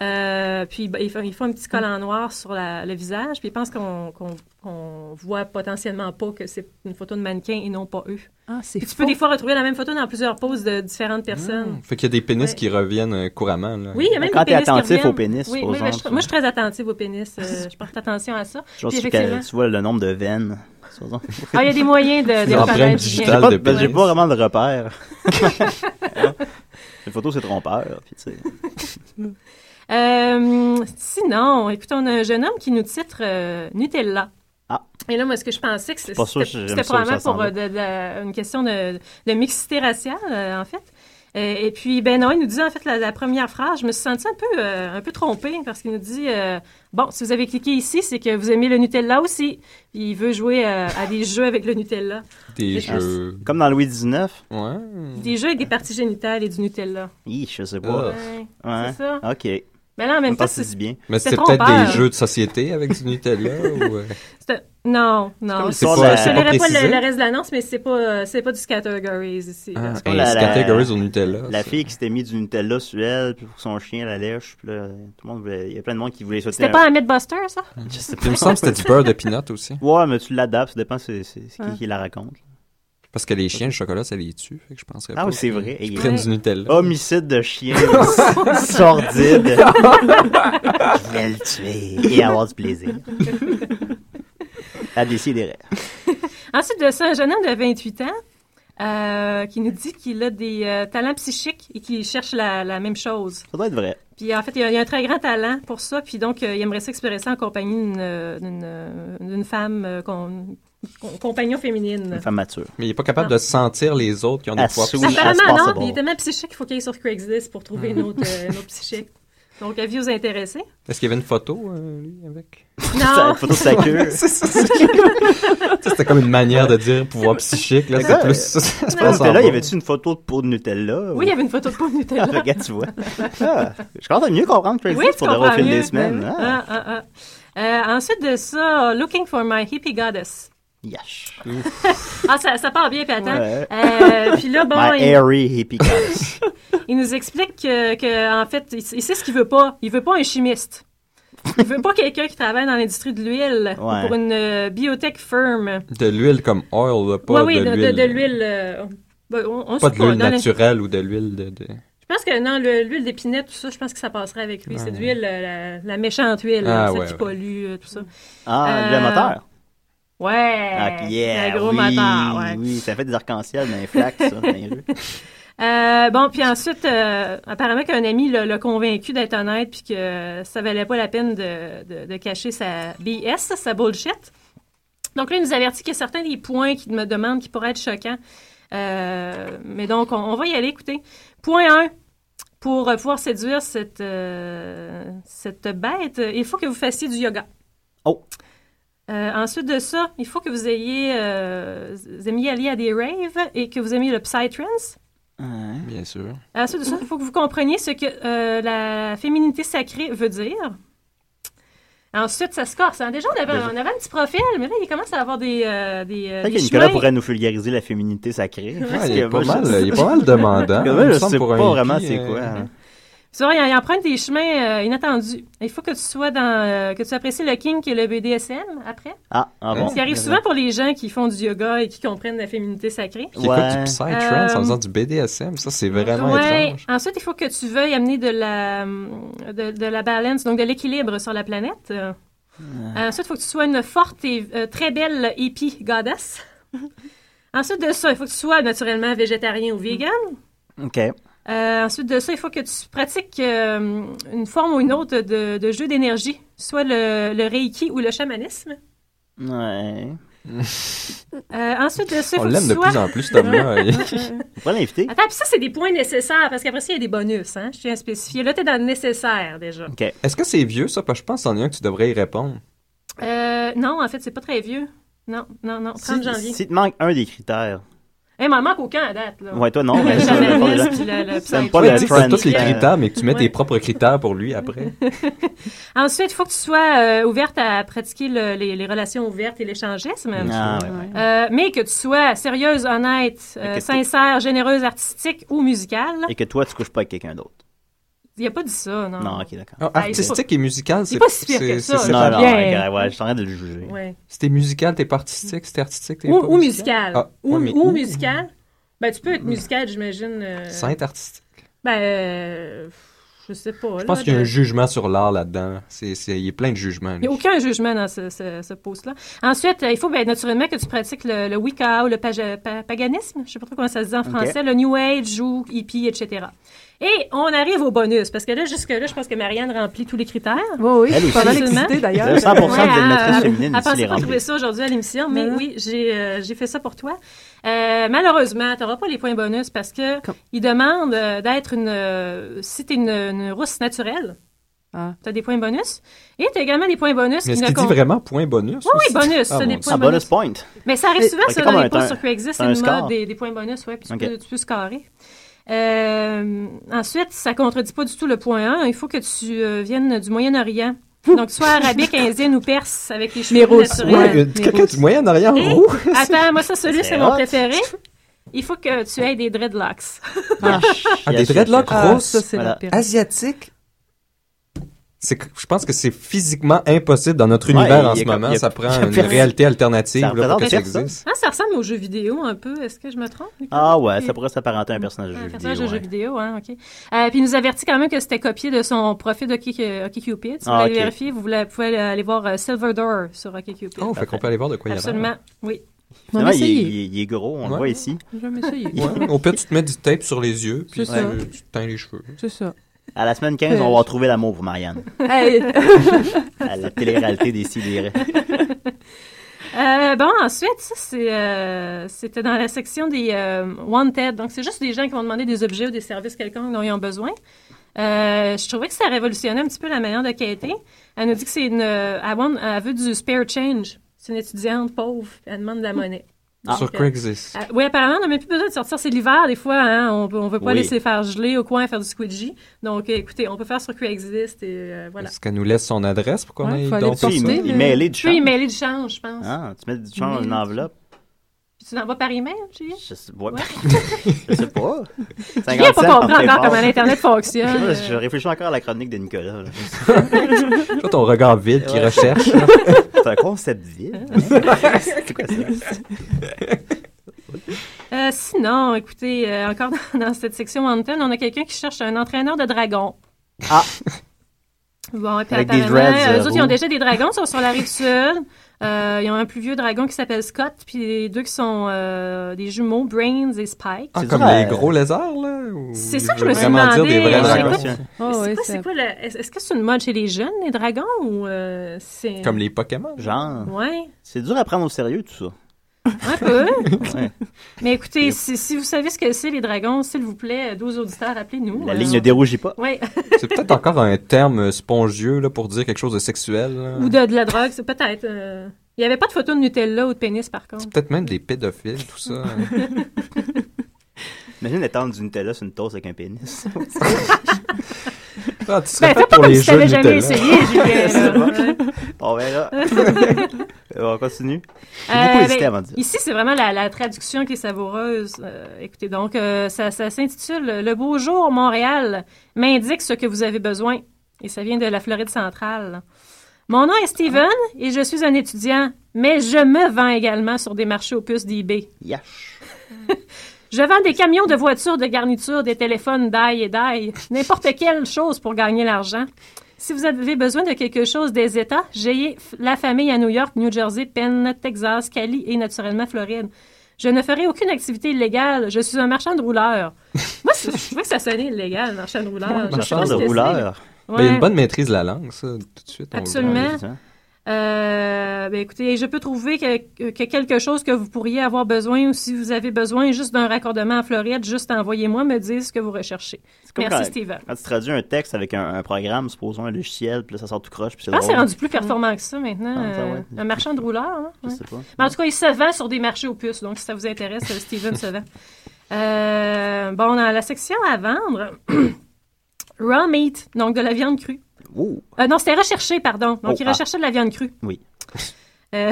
Euh, puis ben, ils, font, ils font un petit collant noir sur la- le visage, puis ils pensent qu'on qu'on- qu'on voit potentiellement pas que c'est une photo de mannequin et non pas eux. Ah, c'est Puis tu peux des fois retrouver la même photo dans plusieurs poses de différentes personnes. Fait qu'il y a des pénis Ouais. qui reviennent euh, couramment. Là. Oui, il y a même Quand pénis qui attentif reviennent. au pénis, Oui, supposons, oui, ben, je- tu- moi, je suis très attentive au pénis. euh, [LAUGHS] je porte attention à ça. Je effectivement- tu vois le nombre de veines. Ah, il y a des moyens de, [LAUGHS] de L'empreinte digitale de ben, j'ai pénis. pas vraiment de repères. [LAUGHS] Les photos, c'est trompeur. Puis, tu sais. Euh, sinon, écoute, on a un jeune homme qui nous titre euh, Nutella. Ah. Et là, moi, ce que je pensais que c'était probablement ça pour euh, de- de- une question de, de mixité raciale, euh, en fait. Euh, et puis, ben non, il nous dit en fait la, la première phrase, je me suis sentie un peu, euh, un peu trompée parce qu'il nous dit euh, Bon, si vous avez cliqué ici, c'est que vous aimez le Nutella aussi. Puis il veut jouer euh, à des jeux avec le Nutella. Des jeux. Comme dans Louis XIX. Ouais. Des jeux avec des parties génitales et du Nutella. Hi, je sais Ah. pas. Ouais, Ouais. c'est ça. OK. Mais là, en même Pas temps, si c'est bien. Mais C'est c'est peut-être des jeux de société avec du Nutella [LAUGHS] ou. euh, Non, non. C'est pas, Je pas ne pas le, le reste de l'annonce, mais c'est pas, euh, c'est pas du categories ici. Ah, hey, la- catégories au Nutella. La ça. fille qui s'était mis du Nutella sur elle, puis pour son chien la lèche, puis là, tout le monde voulait- il y a plein de monde qui voulait sauter. C'était un- pas un Mythbuster, ça? Je sais il me semble que c'était du beurre de pinot aussi. Ouais, mais tu l'adaptes, ça dépend c'est qui Ouais. qui la raconte. Parce que les chiens, le chocolat, ça les tue. Fait que je penserais Ah pas oui, c'est vrai. Et- prennent du Nutella. Homicide de chien [LAUGHS] sordide. [LAUGHS] Je voulais le tuer et avoir du plaisir. À décider. Ensuite de ça, un jeune homme de 28 ans euh, qui nous dit qu'il a des euh, talents psychiques et qu'il cherche la, la même chose. Ça doit être vrai. Puis en fait, il a, il a un très grand talent pour ça, puis donc euh, il aimerait s'explorer ça en compagnie d'une, femme, euh, con- compagnon féminine. Une femme mature. Mais il est pas capable Non. de sentir les autres qui ont des pouvoirs soon psychiques. Apparemment, non, il est tellement psychique qu'il faut qu'il aille sur Craigslist pour trouver une autre, euh, une autre psychique. Donc, avis aux intéressés. Est-ce qu'il y avait une photo, euh, lui, avec? Non! [LAUGHS] Une photo de sa queue. [LAUGHS] [LAUGHS] C'était comme une manière de dire pouvoir psychique. Là, C'est plus Pas en Nutella, bas. y avait-tu une photo de peau de Nutella? Oui, il y avait une photo de peau de Nutella. Ah, regarde, tu vois. Ah, je commence à mieux comprendre Craigslist Oui, pour le refil mieux. des semaines. Ah. Ah, ah, ah. Euh, ensuite de ça, Looking for my hippie goddess. Yash. Ah, ça, ça part bien, puis attends. Ouais. Euh, puis là, bon, My il, airy hippie [LAUGHS] il nous explique que, que, en fait, il, il sait ce qu'il veut pas. Il veut pas un chimiste. Il veut pas quelqu'un qui travaille dans l'industrie de l'huile ou Ouais. pour une euh, biotech firm. De l'huile comme oil, pas oui, oui, de de, l'huile. de, de l'huile. euh, ben, on, on Pas de l'huile naturelle ou de l'huile de. de- Je pense que non, le- l'huile d'épinette, tout ça, je pense que ça passerait avec lui. Ah, C'est de ouais. l'huile, euh, la, la méchante huile, Ah, celle ouais, qui ouais. pollue, euh, tout ça. Ah, Euh, l'huile à moteur. Ouais. Ah, yeah, Le gros oui, moteur, ouais. oui, ça fait des arcs-en-ciel dans les flaques, ça, dans les rues. [LAUGHS] Euh, bon, puis ensuite, euh, apparemment qu'un ami l'a convaincu d'être honnête, puis que ça valait pas la peine de, de- de cacher sa BS, sa bullshit. Donc là, il nous avertit qu'il y a certains des points qu'il me demande qui pourraient être choquants. Euh, mais donc, on, on va y aller, écoutez. Point 1. Pour pouvoir séduire cette, cette bête, il faut que vous fassiez du yoga. Oh. Euh, ensuite de ça, il faut que vous ayez, euh, vous aimiez aller à des raves et que vous aimiez le psytrance. Bien sûr. Ensuite de ça, il faut que vous compreniez ce que euh, la féminité sacrée veut dire. Ensuite, ça se corse. hein. Déjà, on avait, on avait un petit profil, mais là, il commence à avoir des, euh, des, euh, des que Nicolas chemins. pourrait nous vulgariser la féminité sacrée. Il est pas mal- il est pas mal demandant, [LAUGHS] me je semble, sais pas vraiment c'est euh, quoi. hein. Tu vois, il, emprunte des chemins euh, inattendus. Il faut que tu sois dans, euh, que tu apprécies le kink et le BDSM après. Ah, ah bon? Ce qui arrive souvent pour les gens qui font du yoga et qui comprennent la féminité sacrée. Qui écoute du psytrance Euh, en faisant du BDSM, ça c'est vraiment Ouais. étrange. Ensuite, il faut que tu veuilles amener de la, de, de la balance, donc de l'équilibre sur la planète. Euh, Ensuite, il faut que tu sois une forte et euh, très belle hippie goddess. [LAUGHS] Ensuite de ça, il faut que tu sois naturellement végétarien ou vegan. OK. Euh, ensuite de ça, il faut que tu pratiques euh, une forme ou une autre de, de jeu d'énergie, soit le, le reiki ou le chamanisme. Ouais. [LAUGHS] Euh, ensuite de ça, il On faut que l'aime de sois... plus en plus, cet homme-là. [LAUGHS] On va l'inviter. Attends, puis ça, c'est des points nécessaires, parce qu'après ça, il y a des bonus, hein? Je tiens à spécifier. Là, t'es dans le nécessaire, déjà. Est-ce que c'est vieux, ça? Parce que je pense qu'il y en a un que tu devrais y répondre. Euh, non, en fait, c'est pas très vieux. Non, non, non, 30 Si, janvier. si te manque un des critères. Eh, m'en manque aucun à date, là. Ouais, toi, non, mais [LAUGHS] ça, le- pas le t'as tous les trans- critères, mais que tu mets tes propres critères pour lui après. [LAUGHS] Ensuite, il faut que tu sois euh, ouverte à pratiquer le- les, les relations ouvertes et l'échangisme. Ah, ouais, ouais. Euh, mais que tu sois sérieuse, honnête, euh, sincère, généreuse, artistique ou musicale. Et que toi, tu couches pas avec quelqu'un d'autre. Il a pas dit ça, non. Non, ok, d'accord. Ah, est artistique et musical, il est pas si pire que ça, c'est. Non, non, bien. ouais, ouais, je suis en train de le juger. Ouais. Si t'es musical, t'es pas artistique. Si t'es artistique, t'es Ou, pas ou musical? Ah, ou ouais, musical. Ben, tu peux être musical, j'imagine. euh, Sans être artistique. Ben, euh, je sais pas. Je pense qu'il y a un jugement sur l'art là-dedans. C'est, c'est, il y a plein de jugements. Il n'y a aucun jugement dans ce, ce, ce post-là. Ensuite, euh, il faut ben, naturellement que tu pratiques le, le Wicca ou le paga- pa- paganisme, je ne sais pas trop comment ça se dit en français, le New Age ou hippie, etc. Et on arrive au bonus, parce que là, jusque-là, je pense que Marianne remplit tous les critères. Oui, oui, Elle je suis pas mal aussi. excitée d'ailleurs. Vous avez 100% de Ouais, maîtresse elle- féminine Elle pensait pas trouver ça aujourd'hui à l'émission, mais Non. oui, j'ai euh, j'ai fait ça pour toi. Euh, malheureusement, tu n'auras pas les points bonus parce que il demande euh, d'être une... euh, si tu es une, une rousse naturelle, Ah. tu as des points bonus. Et tu as également des points bonus Mais est-ce qu'il dit vraiment point bonus? Oui, oui, bonus. Ah, des points Ah, bonus point. mais ça arrive souvent, ça, comme dans les posts sur Craigslist, c'est c'est un une mode des, des points bonus, ouais, puis tu, peux, tu peux scorer. Euh, ensuite, ça contredit pas du tout le point 1. Il faut que tu euh, viennes du Moyen-Orient. Donc, soit arabique, indienne ou perse, avec les cheveux naturels. Ouais, quelqu'un du Moyen-Orient roux. Attends, moi, ça, celui, C'est c'est mon hot. préféré. Il faut que tu aies des dreadlocks. Ah, des Yes, yes, dreadlocks yes. Ah, rousses. ça, c'est Voilà. la pire. asiatiques. Je pense que c'est physiquement impossible dans notre Ouais, univers en ce comme- moment. a- Ça prend une personne- réalité alternative Ça là, pour que ça existe. Ah, ça ressemble aux jeux vidéo un peu. Est-ce que je me trompe? Ah ouais, ça pourrait s'apparenter à un personnage de Un jeu personnage vidéo. de jeu vidéo, hein, OK. Euh, puis il nous avertit quand même que c'était copié de son profil de Hockey- OkCupid. Si vous Ah, voulez vérifier, vous voulez- pouvez aller voir euh, Silver Door sur OkCupid. Oh, fait qu'on peut aller voir de quoi il y a Absolument, oui. On il, est- essayer. il est- il est gros, on le voit ici. Je vais m'essayer. Ouais, [LAUGHS] au pire, tu te mets du tape sur les yeux, puis tu, tu te teins les cheveux. C'est ça. À la semaine 15, on va avoir trouvé l'amour pour Marianne. Hey. [LAUGHS] À la télé-réalité des sidérés. [LAUGHS] Euh, bon, ensuite, ça, c'est, euh, c'était dans la section des euh, Wanted. Donc, c'est juste des gens qui vont demander des objets ou des services quelconques dont ils ont besoin. Euh, je trouvais que ça révolutionnait un petit peu la manière de quêter. Elle nous dit que c'est une... euh, Elle, want- elle veut du spare change. C'est une étudiante pauvre. Elle demande de la monnaie. Sur Donc, euh, Craigslist. euh, oui, apparemment, on n'a même plus besoin de sortir. C'est l'hiver, des fois. Hein, on ne veut pas Oui. laisser faire geler au coin, faire du squidgy. Donc, euh, écoutez, on peut faire sur Craigslist et euh, voilà. Est-ce qu'elle nous laisse son adresse pour qu'on Ouais, aille donc il, mais- il Tu peux change. emailer du change, je pense. Ah, tu mets du change dans une enveloppe. Puis tu l'envoies par email, Julien? Je sais, ouais, Ouais. [LAUGHS] je sais pas. Julien 50 pas comprendre encore comment l'Internet [LAUGHS] fonctionne. Je, je réfléchis encore à la chronique de Nicolas. là. [LAUGHS] Toi, ton regard vide qui recherche. C'est un concept vide. [LAUGHS] C'est quoi ça? Euh, sinon, écoutez, euh, encore dans, [LAUGHS] dans cette section Anton, on a quelqu'un qui cherche un entraîneur de dragon. Ah. Bon, et puis Avec des dreads, euh, euh, eux autres, ils ont roux. déjà des dragons, ils sont sur la rive sud. Euh, ils ont un plus vieux dragon qui s'appelle Scott, puis les deux qui sont euh, des jumeaux, Brains et Spike. Ah, comme les gros lézards, là? C'est ça que je me suis demandé. dire des vrais dragons? Oh, c'est quoi, ça- c'est quoi le- Est-ce est-ce que c'est une mode chez les jeunes, les dragons, ou euh, c'est... Comme les Pokémon? Genre. Ouais, C'est dur à prendre au sérieux, tout ça. Un peu. Ouais. Mais écoutez, si, si vous savez ce que c'est, les dragons, s'il vous plaît, 12 auditeurs, appelez-nous. La Euh, ligne ne dérougit pas. Oui. [LAUGHS] C'est peut-être encore un terme euh, spongieux là, pour dire quelque chose de sexuel. là. Ou de, de la drogue, c'est peut-être... euh, Il n'y avait pas de photo de Nutella ou de pénis, par contre. Peut-être même des pédophiles, tout ça. [LAUGHS] Imagine étendre du Nutella sur une toast avec un pénis. [LAUGHS] Ah, tu serais Ben, fait pas pour comme les si t'avais jamais Nutella. essayé, [LAUGHS] Julien. On verra. [LAUGHS] On continue. J'ai Euh, beaucoup ben, hésité avant de dire. Ici, c'est vraiment la, la traduction qui est savoureuse. Euh, écoutez, donc, euh, ça, ça s'intitule Le beau jour, Montréal m'indique ce que vous avez besoin. Et ça vient de la Floride centrale. Mon nom est Steven et je suis un étudiant, mais je me vends également sur des marchés aux puces d'eBay. Yash. [LAUGHS] Je vends des camions de voitures, de garnitures, des téléphones d'ail et d'ail, n'importe quelle chose pour gagner l'argent. Si vous avez besoin de quelque chose des États, j'ai la famille à New York, New Jersey, Penn, Texas, Cali et naturellement Floride. Je ne ferai aucune activité illégale. Je suis un marchand de rouleurs. [LAUGHS] Moi, je trouvais que ça sonnait illégal, marchand de rouleurs. Marchand de rouleurs. Ben, il y a Ouais. une bonne maîtrise de la langue, ça, tout de suite. Absolument. Euh, ben écoutez, je peux trouver que, que quelque chose que vous pourriez avoir besoin ou si vous avez besoin juste d'un raccordement en Floride, juste envoyez-moi me dire ce que vous recherchez. Merci quand, Steven. Quand tu traduis un texte avec un, un programme, supposons un logiciel, puis là, ça sort tout croche, puis c'est Je pense que c'est rendu plus performant que ça maintenant. Ah, ça, euh, ouais. Un marchand de rouleurs, hein? Je Ouais. sais pas. Mais en tout cas, il se vend sur des marchés aux puces, donc si ça vous intéresse, euh, Steven se vend. Euh, bon, dans la section à vendre, [CLEARS THROAT] raw meat, donc de la viande crue. Oh. Euh, non, c'était recherché, pardon. Donc, Oh, il ah. recherchait de la viande crue. Oui. Euh,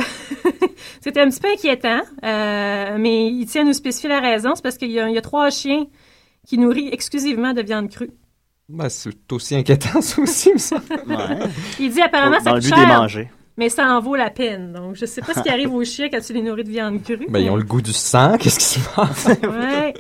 [LAUGHS] C'était un petit peu inquiétant, euh, mais il tient à nous spécifier la raison. C'est parce qu'il y, a- il y a trois chiens qui nourrissent exclusivement de viande crue. Ben, c'est aussi inquiétant, [LAUGHS] ça aussi, me semble. Il dit apparemment Dans ça coûte but cher, de les manger. mais ça en vaut la peine. Donc, je sais pas ce qui arrive aux chiens quand tu les nourris de viande crue. Ben, ils ont le goût du sang, [LAUGHS] qu'est-ce qui se passe? Ouais.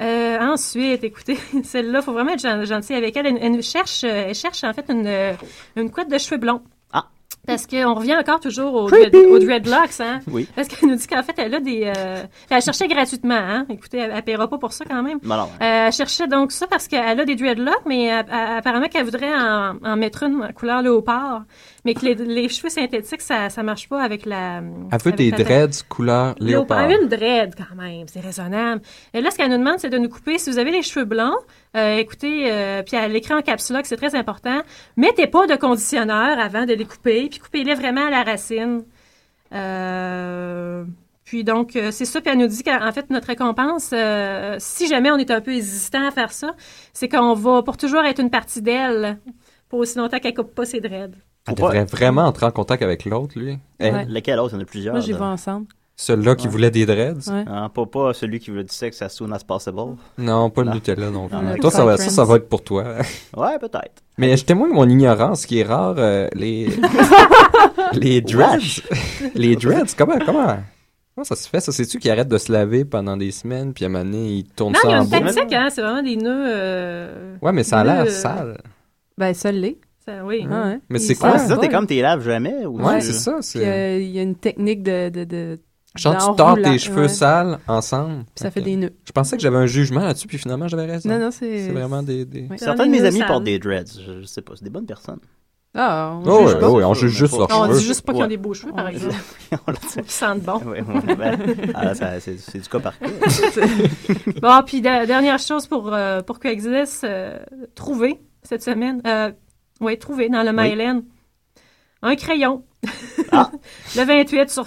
Euh, ensuite, écoutez, [LAUGHS] celle-là, il faut vraiment être gen- gentil avec elle. Elle, elle nous cherche, euh, elle cherche en fait une, euh, une couette de cheveux blonds. Ah. Parce qu'on revient encore toujours dread- aux dreadlocks, hein? Oui. Parce qu'elle nous dit qu'en fait, elle a des... euh, elle cherchait gratuitement, hein? Écoutez, elle, elle paiera pas pour ça quand même. Non, non. Euh, elle cherchait donc ça parce qu'elle a des dreadlocks, mais euh, apparemment qu'elle voudrait en, en mettre une en couleur léopard. Mais que les, les cheveux synthétiques, ça, ça marche pas avec la... Elle veut des dreads couleur léopard. Une dread, quand même, c'est raisonnable. Et là, ce qu'elle nous demande, c'est de nous couper. Si vous avez les cheveux blancs, euh, écoutez, euh, puis elle écrit en caps lock, c'est très important. Mettez pas de conditionneur avant de les couper, puis coupez-les vraiment à la racine. Euh, puis donc, euh, c'est ça. Puis elle nous dit qu'en fait, notre récompense, euh, si jamais on est un peu hésitant à faire ça, c'est qu'on va pour toujours être une partie d'elle pour aussi longtemps qu'elle coupe pas ses dreads. Elle devrait vraiment entrer en contact avec l'autre, lui. Elle. Ouais. Lequel autre? Il y en a plusieurs. Moi, j'y vais ensemble. Celui-là qui Ouais. voulait des dreads? Ouais. Ah, pas, pas celui qui voulait du sexe as soon as possible. Non, pas le Non. Nutella non plus. Non, toi, ça va, ça, ça va être pour toi. [LAUGHS] Ouais, peut-être. Mais je témoigne mon ignorance, qui est rare. euh, les [LAUGHS] les dreads, [LAUGHS] les dreads, comment comment comment ça se fait Ça, c'est-tu qui arrête de se laver pendant des semaines, puis à un moment donné, il tourne Non, ça il y a en une bas tactique, hein, c'est vraiment des nœuds. euh, Ouais, mais ça a l'air euh, sale. Ben, ça l'est. Ça- oui. Ah, ouais. Mais c'est quoi? C'est ça, t'es comme t'es laves jamais? Ou Ouais, c'est ça. Euh, il y a une technique de... de, de Genre, tu tords tes cheveux ouais. sales ensemble. Puis ça fait des nœuds. Je pensais que j'avais un jugement là-dessus, puis finalement, j'avais raison. Non, non, c'est... C'est vraiment des... des... Ouais. Certains de mes amis sales. portent des dreads. Je, je sais pas, c'est des bonnes personnes. Ah, on Oh, juge ouais, pas. ouais, on juge juste leurs pas- On cheveux. dit juste pas qu'ils ont des beaux cheveux, par exemple. Qu'ils [LAUGHS] sentent bon. Ah, ça, c'est, du cas par cas. [LAUGHS] Bon, puis de- dernière chose pour, euh, pour Craigslist, euh, trouver cette semaine. Oui, trouver dans le Myland. Un crayon. Ah. [LAUGHS] le 28 sur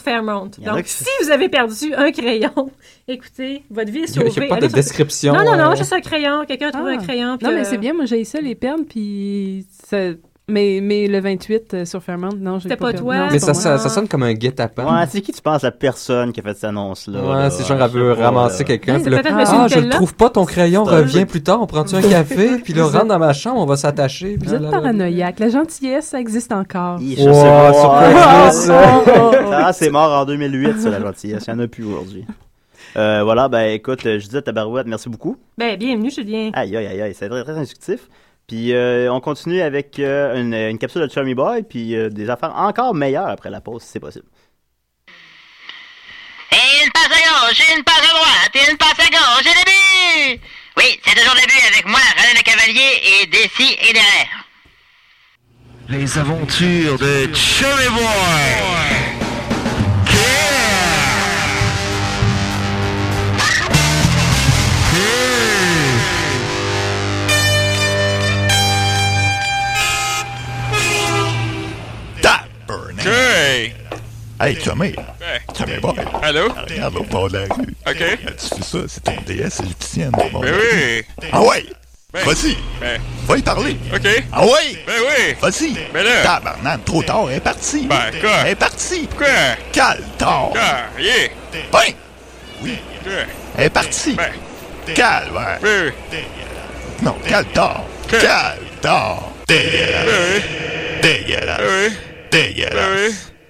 a Donc, qui- si vous avez perdu un crayon, [LAUGHS] écoutez, votre vie est Il n'y sauvée. a pas de Allez sur- description. Non, non, non, euh, juste un crayon. Quelqu'un a trouvé Ah. un crayon. puis Non, mais euh, c'est bien, moi j'ai ça, les perles, puis ça... Mais, mais le 28 euh, sur Fairmount, non, j'ai C'était pas perdu. toi? Non, Mais c'est ça, pas ça, moi. ça sonne comme un guet-apens. Ouais, c'est qui tu penses la personne qui a fait cette annonce-là? Ouais, là? c'est genre, elle Je veut sais pas, ramasser là. quelqu'un. Ouais, puis c'est là, peut-être Monsieur ah, je Nutella. trouve pas ton crayon, C'est un reviens plus tard, on prend-tu un [LAUGHS] café, puis là, rentre dans ma chambre, on va s'attacher. puis Vous êtes paranoïaque. La gentillesse, ça existe encore. Hi, je Wow, sais pas. sur [LAUGHS] Ah, Craigslist. C'est mort en 2008, ça, la gentillesse. Il n'y en a plus aujourd'hui. Euh, voilà, ben écoute, euh, je disais à Tabarouette, merci beaucoup. Ben, bienvenue, Julien. Aïe, aïe, aïe, aïe, c'est très, très instructif. Puis euh, on continue avec euh, une, une capsule de Chummy Boy, puis euh, des affaires encore meilleures après la pause, si c'est possible. Et une passe à gauche, une passe à droite, et une passe à gauche, et début! Oui, c'est toujours début avec moi, René le Cavalier, et Dessy et derrière. Les aventures de Chummy Boy. Tabarnak. Hey, Chummy. Chummy boy. Allô? Regarde au bord de la rue. OK. Tu fais ça, c'est une déesse égyptienne. Ben oui. Ah ouais? Ben, Vas-y. ben. Va y parler. OK. Ah ouais? Ben oui. Vas-y. Ben là. Tabarnak, trop tard, elle est partie. Ben, quoi? Elle est partie. Quoi? Cale tard. Ah, yeah. Ben. Oui. Quoi? Elle est partie. Ben. Ouais. Ben Non, cale tard. Cale tard. Dégueulasse. Dégueulasse. Dégueulasse.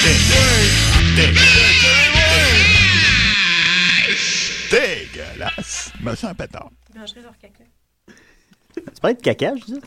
Dégueulasse. Dégueulasse. Me sens pétard. Tu parlais de caca, je dis?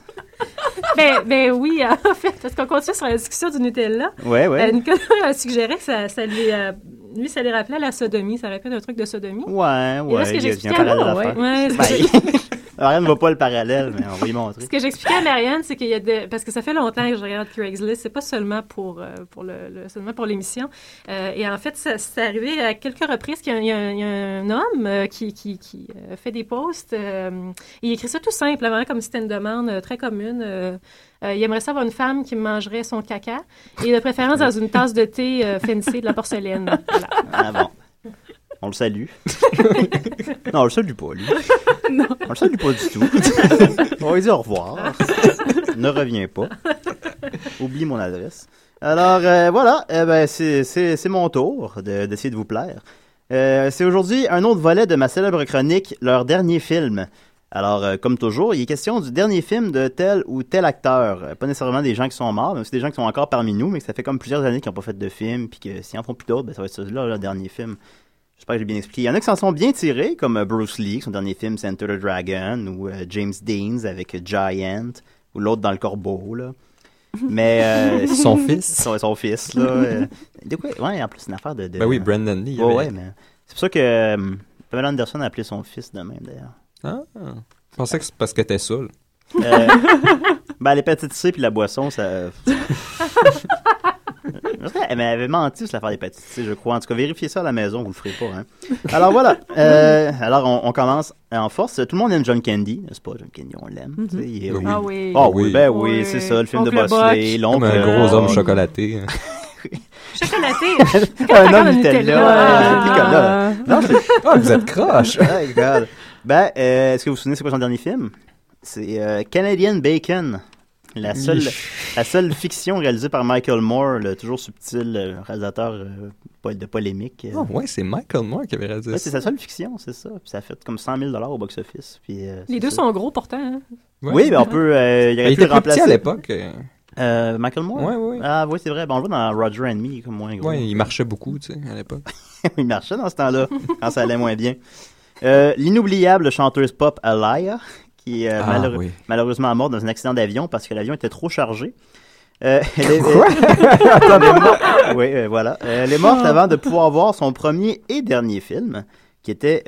[LAUGHS] ben, ben oui, en fait, parce qu'on continue sur la discussion du Nutella. Ouais, ouais. Euh, Nicolas a suggéré que ça, ça lui, euh, lui, ça lui rappelait la sodomie. Ça rappelait un truc de sodomie. Ouais, Et ouais. là, ce que j'expliquais à ouais, ouais, [LAUGHS] [LAUGHS] Rien ne va pas le parallèle, mais on va y montrer. Ce que j'expliquais à Marianne, c'est qu'il y a des... Parce que ça fait longtemps que je regarde Craigslist, c'est pas seulement pour, euh, pour le, le- seulement pour l'émission. Euh, et en fait, ça- c'est arrivé à quelques reprises qu'il y a, il y a un- il y a un homme euh, qui, qui, qui fait des posts. euh, et il écrit ça tout simplement, comme si c'était une demande très commune. euh, euh, il aimerait savoir une femme qui mangerait son caca, et de préférence dans une tasse de thé euh, fancy de la porcelaine. Voilà. Ah bon. On le salue. non, on le salue pas, lui. [LAUGHS] On le salue pas du tout. on va lui dire au revoir. [LAUGHS] ne reviens pas. Oublie mon adresse. Alors, euh, voilà, eh ben, c'est- mon tour de- d'essayer de vous plaire. Euh, c'est aujourd'hui un autre volet de ma célèbre chronique, leur dernier film. Alors, euh, comme toujours, il est question du dernier film de tel ou tel acteur. Pas nécessairement des gens qui sont morts, mais aussi des gens qui sont encore parmi nous, mais que ça fait comme plusieurs années qu'ils n'ont pas fait de film, puis que s'ils en font plus d'autres, ben, ça va être celui-là, le dernier film. J'espère que j'ai bien expliqué. Il y en a qui s'en sont bien tirés, comme euh, Bruce Lee, son dernier film, c'est Enter the Dragon, ou euh, James Deans avec euh, Giant, ou l'autre dans le corbeau, là. [LAUGHS] Mais... euh, Son fils. [LAUGHS] Son, son fils, là. euh, [LAUGHS] de quoi? Ouais, en plus, c'est une affaire de... de- Ben oui, Brandon Lee, il y Ouais, avait- ouais, mais... C'est pour ça que euh, Pamela Anderson a appelé son fils de même, d'ailleurs. Ah, je pensais que c'est parce que t'es saoul. Euh, ben, les petites C puis la boisson, ça. Elle m'avait menti sur l'affaire d'hépatite C, je crois. En tout cas, vérifiez ça à la maison, vous le ferez pas. Hein. Alors voilà. [LAUGHS] Euh, alors on, on commence en force. Tout le monde aime John Candy, n'est-ce pas? John Candy, on l'aime. il est- Ah oui. Ah oui, ben oui, Oui. c'est ça, le film de Oncle Bosley, Buck. l'oncle. Comme un gros homme chocolaté. [LAUGHS] Chocolaté! [LAUGHS] un homme de Nutella. Nutella. Nicolas. Non, Ah, vous êtes croche. Oh, God. Ben, euh, est-ce que vous vous souvenez c'est quoi son dernier film? C'est euh, Canadian Bacon. La seule, la seule fiction réalisée par Michael Moore, le toujours subtil euh, réalisateur euh, de polémique. Oh, ouais, c'est Michael Moore qui avait réalisé Ouais, ça. c'est sa seule fiction, c'est ça. Puis ça a fait comme 100 000 au box-office. Puis, euh, Les deux ça. sont gros pourtant. hein. Oui, ben on peut. euh, il aurait petit remplacer. à l'époque. euh. Euh, Michael Moore? Ouais, ouais. Ah, oui, c'est vrai. Ben, on le voit dans Roger and Me, comme moins gros. Ouais, il marchait beaucoup, tu sais, à l'époque. [LAUGHS] il marchait dans ce temps-là, quand ça allait moins bien. Euh, L'inoubliable chanteuse pop Alaya, qui est euh, Ah, malheureux- oui. malheureusement morte dans un accident d'avion parce que l'avion était trop chargé. Euh, [LAUGHS] elle est, Quoi? Elle est morte- oui, euh, voilà. Euh, Elle est morte avant de pouvoir voir son premier et dernier film, qui était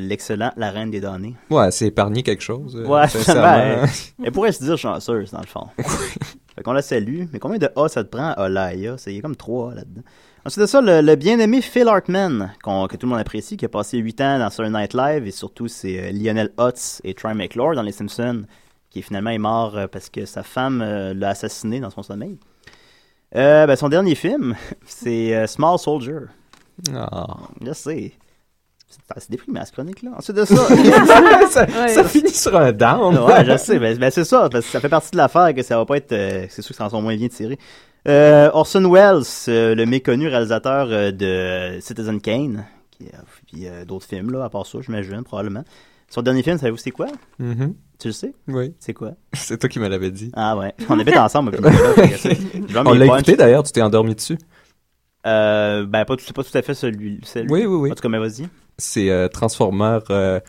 l'excellent La Reine des Damnés. Ouais, c'est épargné quelque chose. Ouais, [LAUGHS] ben, elle pourrait se dire chanceuse, dans le fond. [LAUGHS] Fait qu'on la salue. Mais combien de A ça te prend, Olaya? C'est il y a comme trois là-dedans. Ensuite de ça, le, le bien-aimé Phil Hartman, que tout le monde apprécie, qui a passé 8 ans dans Saturday Night Live, et surtout c'est euh, Lionel Hutz et Troy McClure dans Les Simpsons, qui finalement est mort euh, parce que sa femme euh, l'a assassiné dans son sommeil. Euh, ben, son dernier film, [LAUGHS] c'est euh, Small Soldier. Ah. Je sais. C'est déprimant, cette chronique-là. Ensuite de ça... [LAUGHS] Ça- ça finit sur un down. Ouais, je sais. Ben, ben, c'est ça, parce que ça fait partie de l'affaire que ça va pas être... euh, c'est sûr que ça en sont moins bien tirés. Euh, Orson Welles, euh, le méconnu réalisateur euh, de Citizen Kane, qui, puis euh, d'autres films, là, à part ça, j'imagine, probablement. Son dernier film, savez-vous c'est quoi? Mhm. Tu le sais? Oui. C'est quoi? [LAUGHS] C'est toi qui me l'avais dit. Ah ouais. On habite ensemble. puis là, On l'a écouté d'ailleurs, tu t'es endormi dessus. Euh, ben, pas, c'est pas tout à fait celui. celui. Oui, oui, oui. En tout cas, mais vas-y. C'est euh, Transformer euh,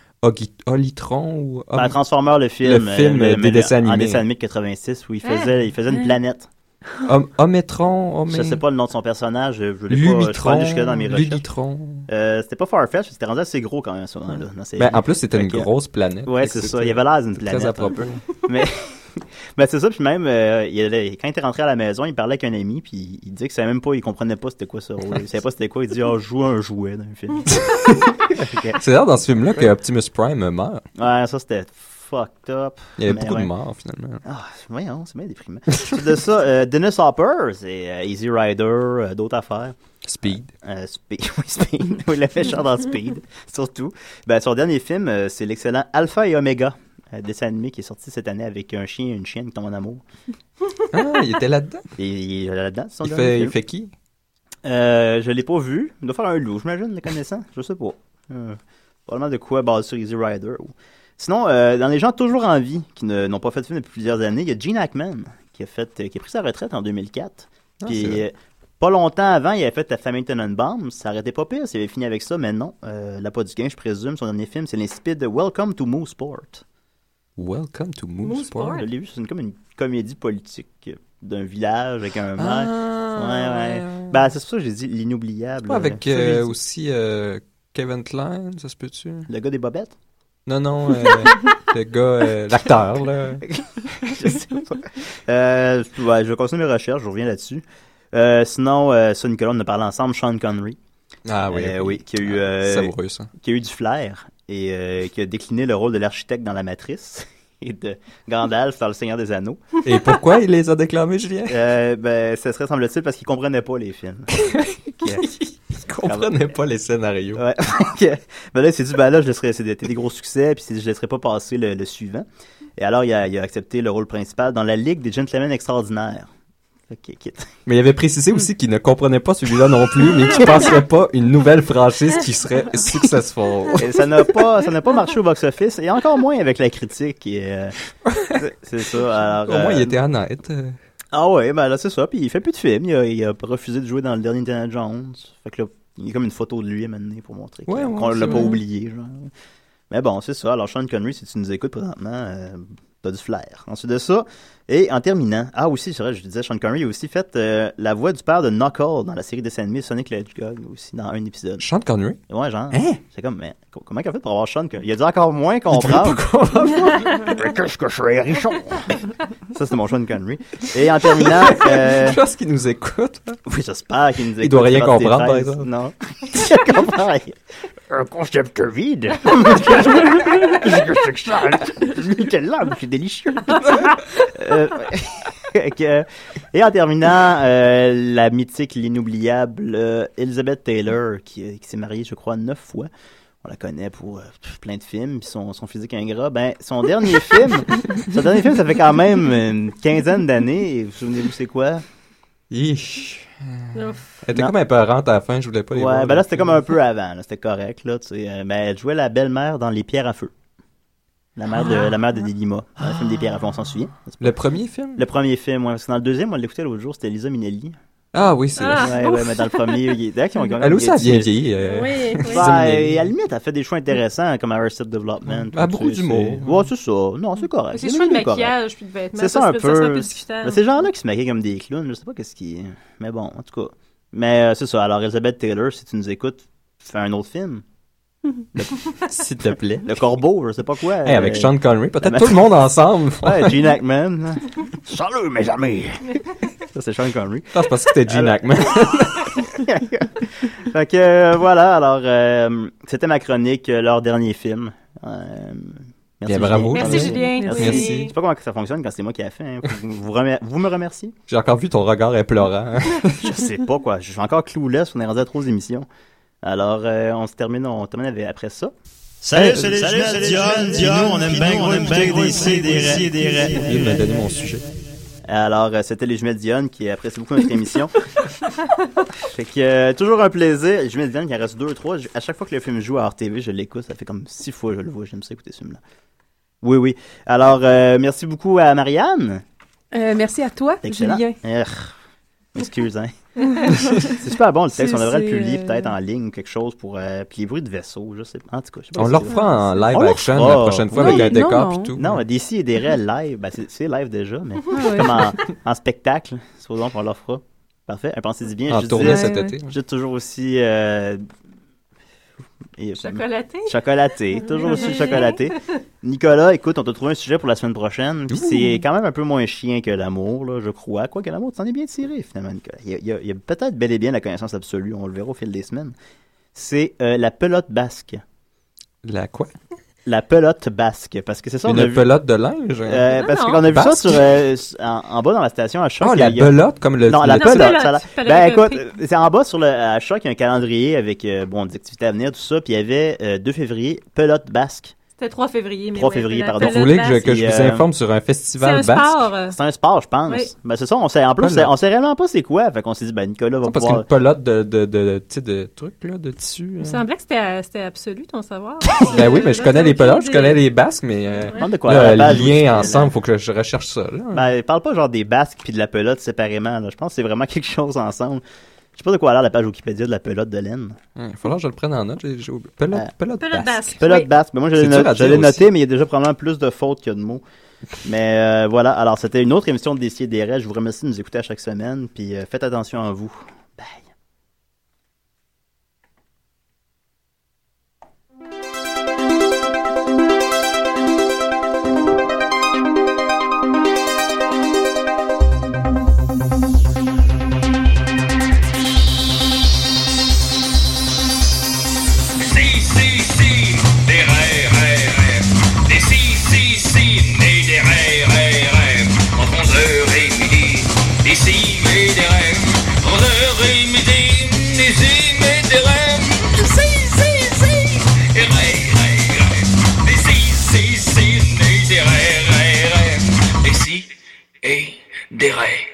Olitron ou... Ben, Transformer, le film. Le film des dessins En animés. dessin animé de 86, où il faisait, il faisait une planète. Hom- Ométron, Omé... Je sais pas le nom de son personnage. Je, je l'ai pas. Je Lumitron, suis pas dans mes recherches. Luditron. Euh, c'était pas Farfetch, c'était rendu assez gros quand même, Ben, en plus, c'était une grosse planète. Ouais, c'est ça. Il y avait l'air d'une très planète. à propos. [LAUGHS] Mais, [LAUGHS] ben, c'est ça. Puis même, euh, il allait- quand il était rentré à la maison, il parlait avec un ami, puis il disait que savait même pas, il comprenait pas c'était quoi ce rôle. Il savait pas c'était quoi. Il dit, oh, je joue un jouet dans un film. [LAUGHS] Que- C'est là dans ce film-là que Optimus Prime meurt. Ouais, ça c'était fucked up. Il y avait Mais beaucoup ouais. de morts, finalement. Ah, voyons, c'est bien déprimant. De ça, euh, Dennis Hopper, c'est euh, Easy Rider, euh, d'autres affaires. Speed. Speed, [LAUGHS] oui, Speed. oui, le méchant dans Speed, [LAUGHS] surtout. Ben, son dernier film, c'est l'excellent Alpha et Omega, dessin animé qui est sorti cette année avec un chien et une chienne qui tombent en amour. Ah, il était là-dedans? Il est là-dedans, son Il fait, film. il fait qui? Euh, je l'ai pas vu. Il doit faire un loup, j'imagine, le connaissant. Je sais pas. Euh, probablement de quoi basé sur Easy Rider. ou- Sinon, euh, dans les gens toujours en vie, qui ne- n'ont pas fait de film depuis plusieurs années, il y a Gene Hackman, qui a, fait, euh, qui a pris sa retraite en 2004. Ah, Puis, c'est vrai. euh, pas longtemps avant, il avait fait La Famille Tenenbaum. Ça arrêtait pas pire, s'il avait fini avec ça, mais non. Euh, la pas du gain, je présume. Son dernier film, c'est l'insipide Welcome to Mooseport. Welcome to Mooseport. Je l'ai vu, c'est une- comme une comédie politique d'un village avec un maire. Ah, ouais, ouais. ouais. Ben, c'est pour ça que j'ai dit l'inoubliable. Pas avec euh, aussi euh, Kevin Klein, ça se peut-tu? Le gars des bobettes? Non, non, euh, [LAUGHS] le gars, euh, l'acteur, là. [LAUGHS] je sais pas. Euh, ouais, je vais continuer mes recherches, je reviens là-dessus. Euh, sinon, ça, Nicolas, on a parlé ensemble, Sean Connery. Ah oui, oui. qui a eu, euh, Savoureux, ça. qui a eu du flair et qui a décliné le rôle de l'architecte dans La Matrice [LAUGHS] et de Gandalf dans Le Seigneur des Anneaux. Et pourquoi il les a déclamés, Julien? Ben, ce serait, semble-t-il, parce qu'il comprenait pas les films. Il comprenait pas les scénarios. Ouais. [LAUGHS] ben là, il s'est dit, ben là, je laisserai, c'était des gros succès, puis je laisserai pas passer le, le suivant. Et alors, il a, il a accepté le rôle principal dans la Ligue des Gentlemen Extraordinaires. Ok, quitte. Mais il avait précisé aussi qu'il ne comprenait pas celui-là non plus, mais qu'il ne penserait pas une nouvelle franchise qui serait successful. Et ça n'a pas, ça n'a pas marché au box-office, et encore moins avec la critique. Et, euh, c'est- c'est ça. Alors, Au moins, il euh, était honnête. euh. Ah ouais, ben là, c'est ça. Puis il fait plus de films. Il a, il a refusé de jouer dans le dernier Indiana Jones. Fait que là, il y a comme une photo de lui à mener pour montrer que- Ouais, ouais, qu'on l'a pas oublié. Genre. Mais bon, c'est ça. Alors, Sean Connery, si tu nous écoutes présentement, euh, t'as du flair. Ensuite de ça, et en terminant, ah aussi, c'est vrai, je disais, Sean Connery a aussi fait euh, la voix du père de Knuckle dans la série dessin animé Sonic the Hedgehog, aussi dans un épisode. Sean Connery? Ouais, genre. Hein? C'est comme, mais co- comment il a fait pour avoir Sean Connery? Il a dû encore moins comprendre. Mais [LAUGHS] [LAUGHS] Qu'est-ce que je suis richon? Ça, c'est mon Sean Connery. Et en terminant, [LAUGHS] euh, Je pense qu'il nous écoute. oui, j'espère qu'il nous écoute. Il doit rien comprendre, par 13. exemple. Non. Il comprend rien. Un concept vide. Qu'est-ce que c'est que ça? Nutella, mais c'est délicieux. Euh, que- [LAUGHS] et en terminant, euh, la mythique, l'inoubliable euh, Elizabeth Taylor, qui, qui s'est mariée, je crois, neuf fois. On la connaît pour euh, plein de films, puis son, son physique ingrat. Ben, son dernier [LAUGHS] film, son dernier film, ça fait quand même une quinzaine d'années. Et vous souvenez-vous, c'est quoi? Ish. Ouf. Elle était Non. comme épeurante à la fin, je voulais pas les Ouais, voir. ben là, c'était comme un peu avant, là, c'était correct, là, tu sais. euh, Mais elle jouait la belle-mère dans Les Pierres à Feu. La mère de, la mère de Delima, dans le film des Pierres à Feu, on s'en souvient. Le premier film? Le premier film, ouais, parce que dans le deuxième, on l'écoutait l'autre jour, c'était Lisa Minnelli. Ah oui, c'est Ah. Ouais, ouais, mais dans le premier, il est- ont- ont- Elle aussi, a bien vieilli. euh, Oui, oui. Ben, Minnelli. à la limite, elle fait des choix intéressants, comme Arrested Development. Elle a beaucoup d'humour. c'est- Ouais, c'est ça. Non, c'est correct. C'est choix de maquillage puis de vêtements. C'est ça un peu. Mais ces gens-là qui se maquillent comme des clowns, je sais pas qu'est-ce qui. Mais bon, en tout cas. Mais euh, c'est ça. Alors, Elizabeth Taylor, si tu nous écoutes, fais un autre film. S'il te plaît. Le Corbeau, je sais pas quoi. Hey, avec Euh, Sean Connery, peut-être tout le monde ensemble. [LAUGHS] Ouais, Gene Hackman. Salut, mes amis! Ça, c'est Sean Connery. Je pensais que c'était Gene Alors- Hackman. [LAUGHS] fait que euh, voilà, alors euh, c'était ma chronique, euh, leur dernier film. Euh, Bien, bravo, Merci, Julien. Merci. Merci. Je sais pas comment ça fonctionne quand c'est moi qui ai fait. hein. Vous, vous remer- vous me remerciez? J'ai encore vu ton regard implorant. [LAUGHS] Je sais pas quoi. Je suis encore clueless. On est rendu à trop d'émissions. Alors, euh, on se termine, on termine avec- après ça. Salut, c'est les jumelles Dionne. Dis-nous, on aime bien gros écouter des si et des raies. Il m'a donné mon sujet. Alors, euh, c'était les jumelles Dionne qui apprécient beaucoup notre émission. [LAUGHS] fait que, euh, toujours un plaisir. Les jumelles Dionne, il en reste deux, trois. Je- À chaque fois que le film joue à RTV, je l'écoute. Ça fait comme six fois que je le vois. J'aime ça écouter ce film-là. Oui, oui. Alors, euh, merci beaucoup à Marianne. Euh, merci à toi, Excellent. Julien. Eh, [LAUGHS] Excuse, hein. C'est super bon le texte. On devrait le publier peut-être en ligne ou quelque chose pour. euh, puis les bruits de vaisseau, je sais pas. En tout cas, je sais pas On si le refera en live On action la prochaine fois avec un décor non. pis tout. Non, d'ici et des réels live. Ben, c'est- live déjà, mais Ah ouais. comme en, en spectacle. Supposons qu'on le refera. Parfait. Un pensez-y bien. En je tournée cet été. J'ai toujours aussi. euh, et- Chocolaté? Chocolaté. Toujours aussi chocolaté. Nicolas, écoute, on t'a trouvé un sujet pour la semaine prochaine. Puis c'est quand même un peu moins chien que l'amour, là, je crois. Quoi que l'amour, tu t'en es bien tiré, finalement, Nicolas. Il y a, il y a- il y a peut-être bel et bien la connaissance absolue. On le verra au fil des semaines. C'est euh, la pelote basque. La quoi? La pelote basque. Parce que c'est ça, on Une a vu- pelote de linge? Euh, Non, parce qu'on a vu Basque? ça sur, euh, en, en bas dans la station à choc. Ah, la a- belote, comme le- Non, le- la Non, pelote. pelote, ça, là. pelote Ben écoute, c'est en bas sur le à choc, il y a un calendrier avec euh, bon des activités à venir, tout ça. Puis il y avait euh, 2 février, pelote basque. C'était 3 février. Mais 3 ouais, février, pardon. Vous voulez que je, que je vous euh, informe sur un C'est festival un basque? sport. euh, C'est un sport, je pense. Oui. Ben c'est ça, on sait en plus, on sait réellement pas c'est quoi, fait qu'on s'est dit ben Nicolas va Parce pouvoir qu'une pelote de, de, de, sais, de trucs, là, de tissu. Il me hein. semblait que c'était c'était absolu, ton savoir. [LAUGHS] Ben oui, mais je connais les pelotes, je connais les basques, mais euh, de quoi, lien ensemble, faut que je recherche ça. Là. Ben, parle pas genre des basques puis de la pelote séparément. Là. Je pense que c'est vraiment [LAUGHS] quelque chose ensemble. Je sais pas de quoi a l'air la page Wikipédia de la pelote de laine. Il va falloir que je le prenne en note. j'ai- j'ai oublié. Pelote, Euh, pelote, Pelote basque. basque. Pelote Oui. basque. Ben, moi, je l'ai je noté, mais il y a déjà probablement plus de fautes que de mots. [LAUGHS] Mais euh, voilà, alors c'était une autre émission de Décider des rêves. Je vous remercie de nous écouter à chaque semaine. Puis euh, faites attention à vous. Des rêves,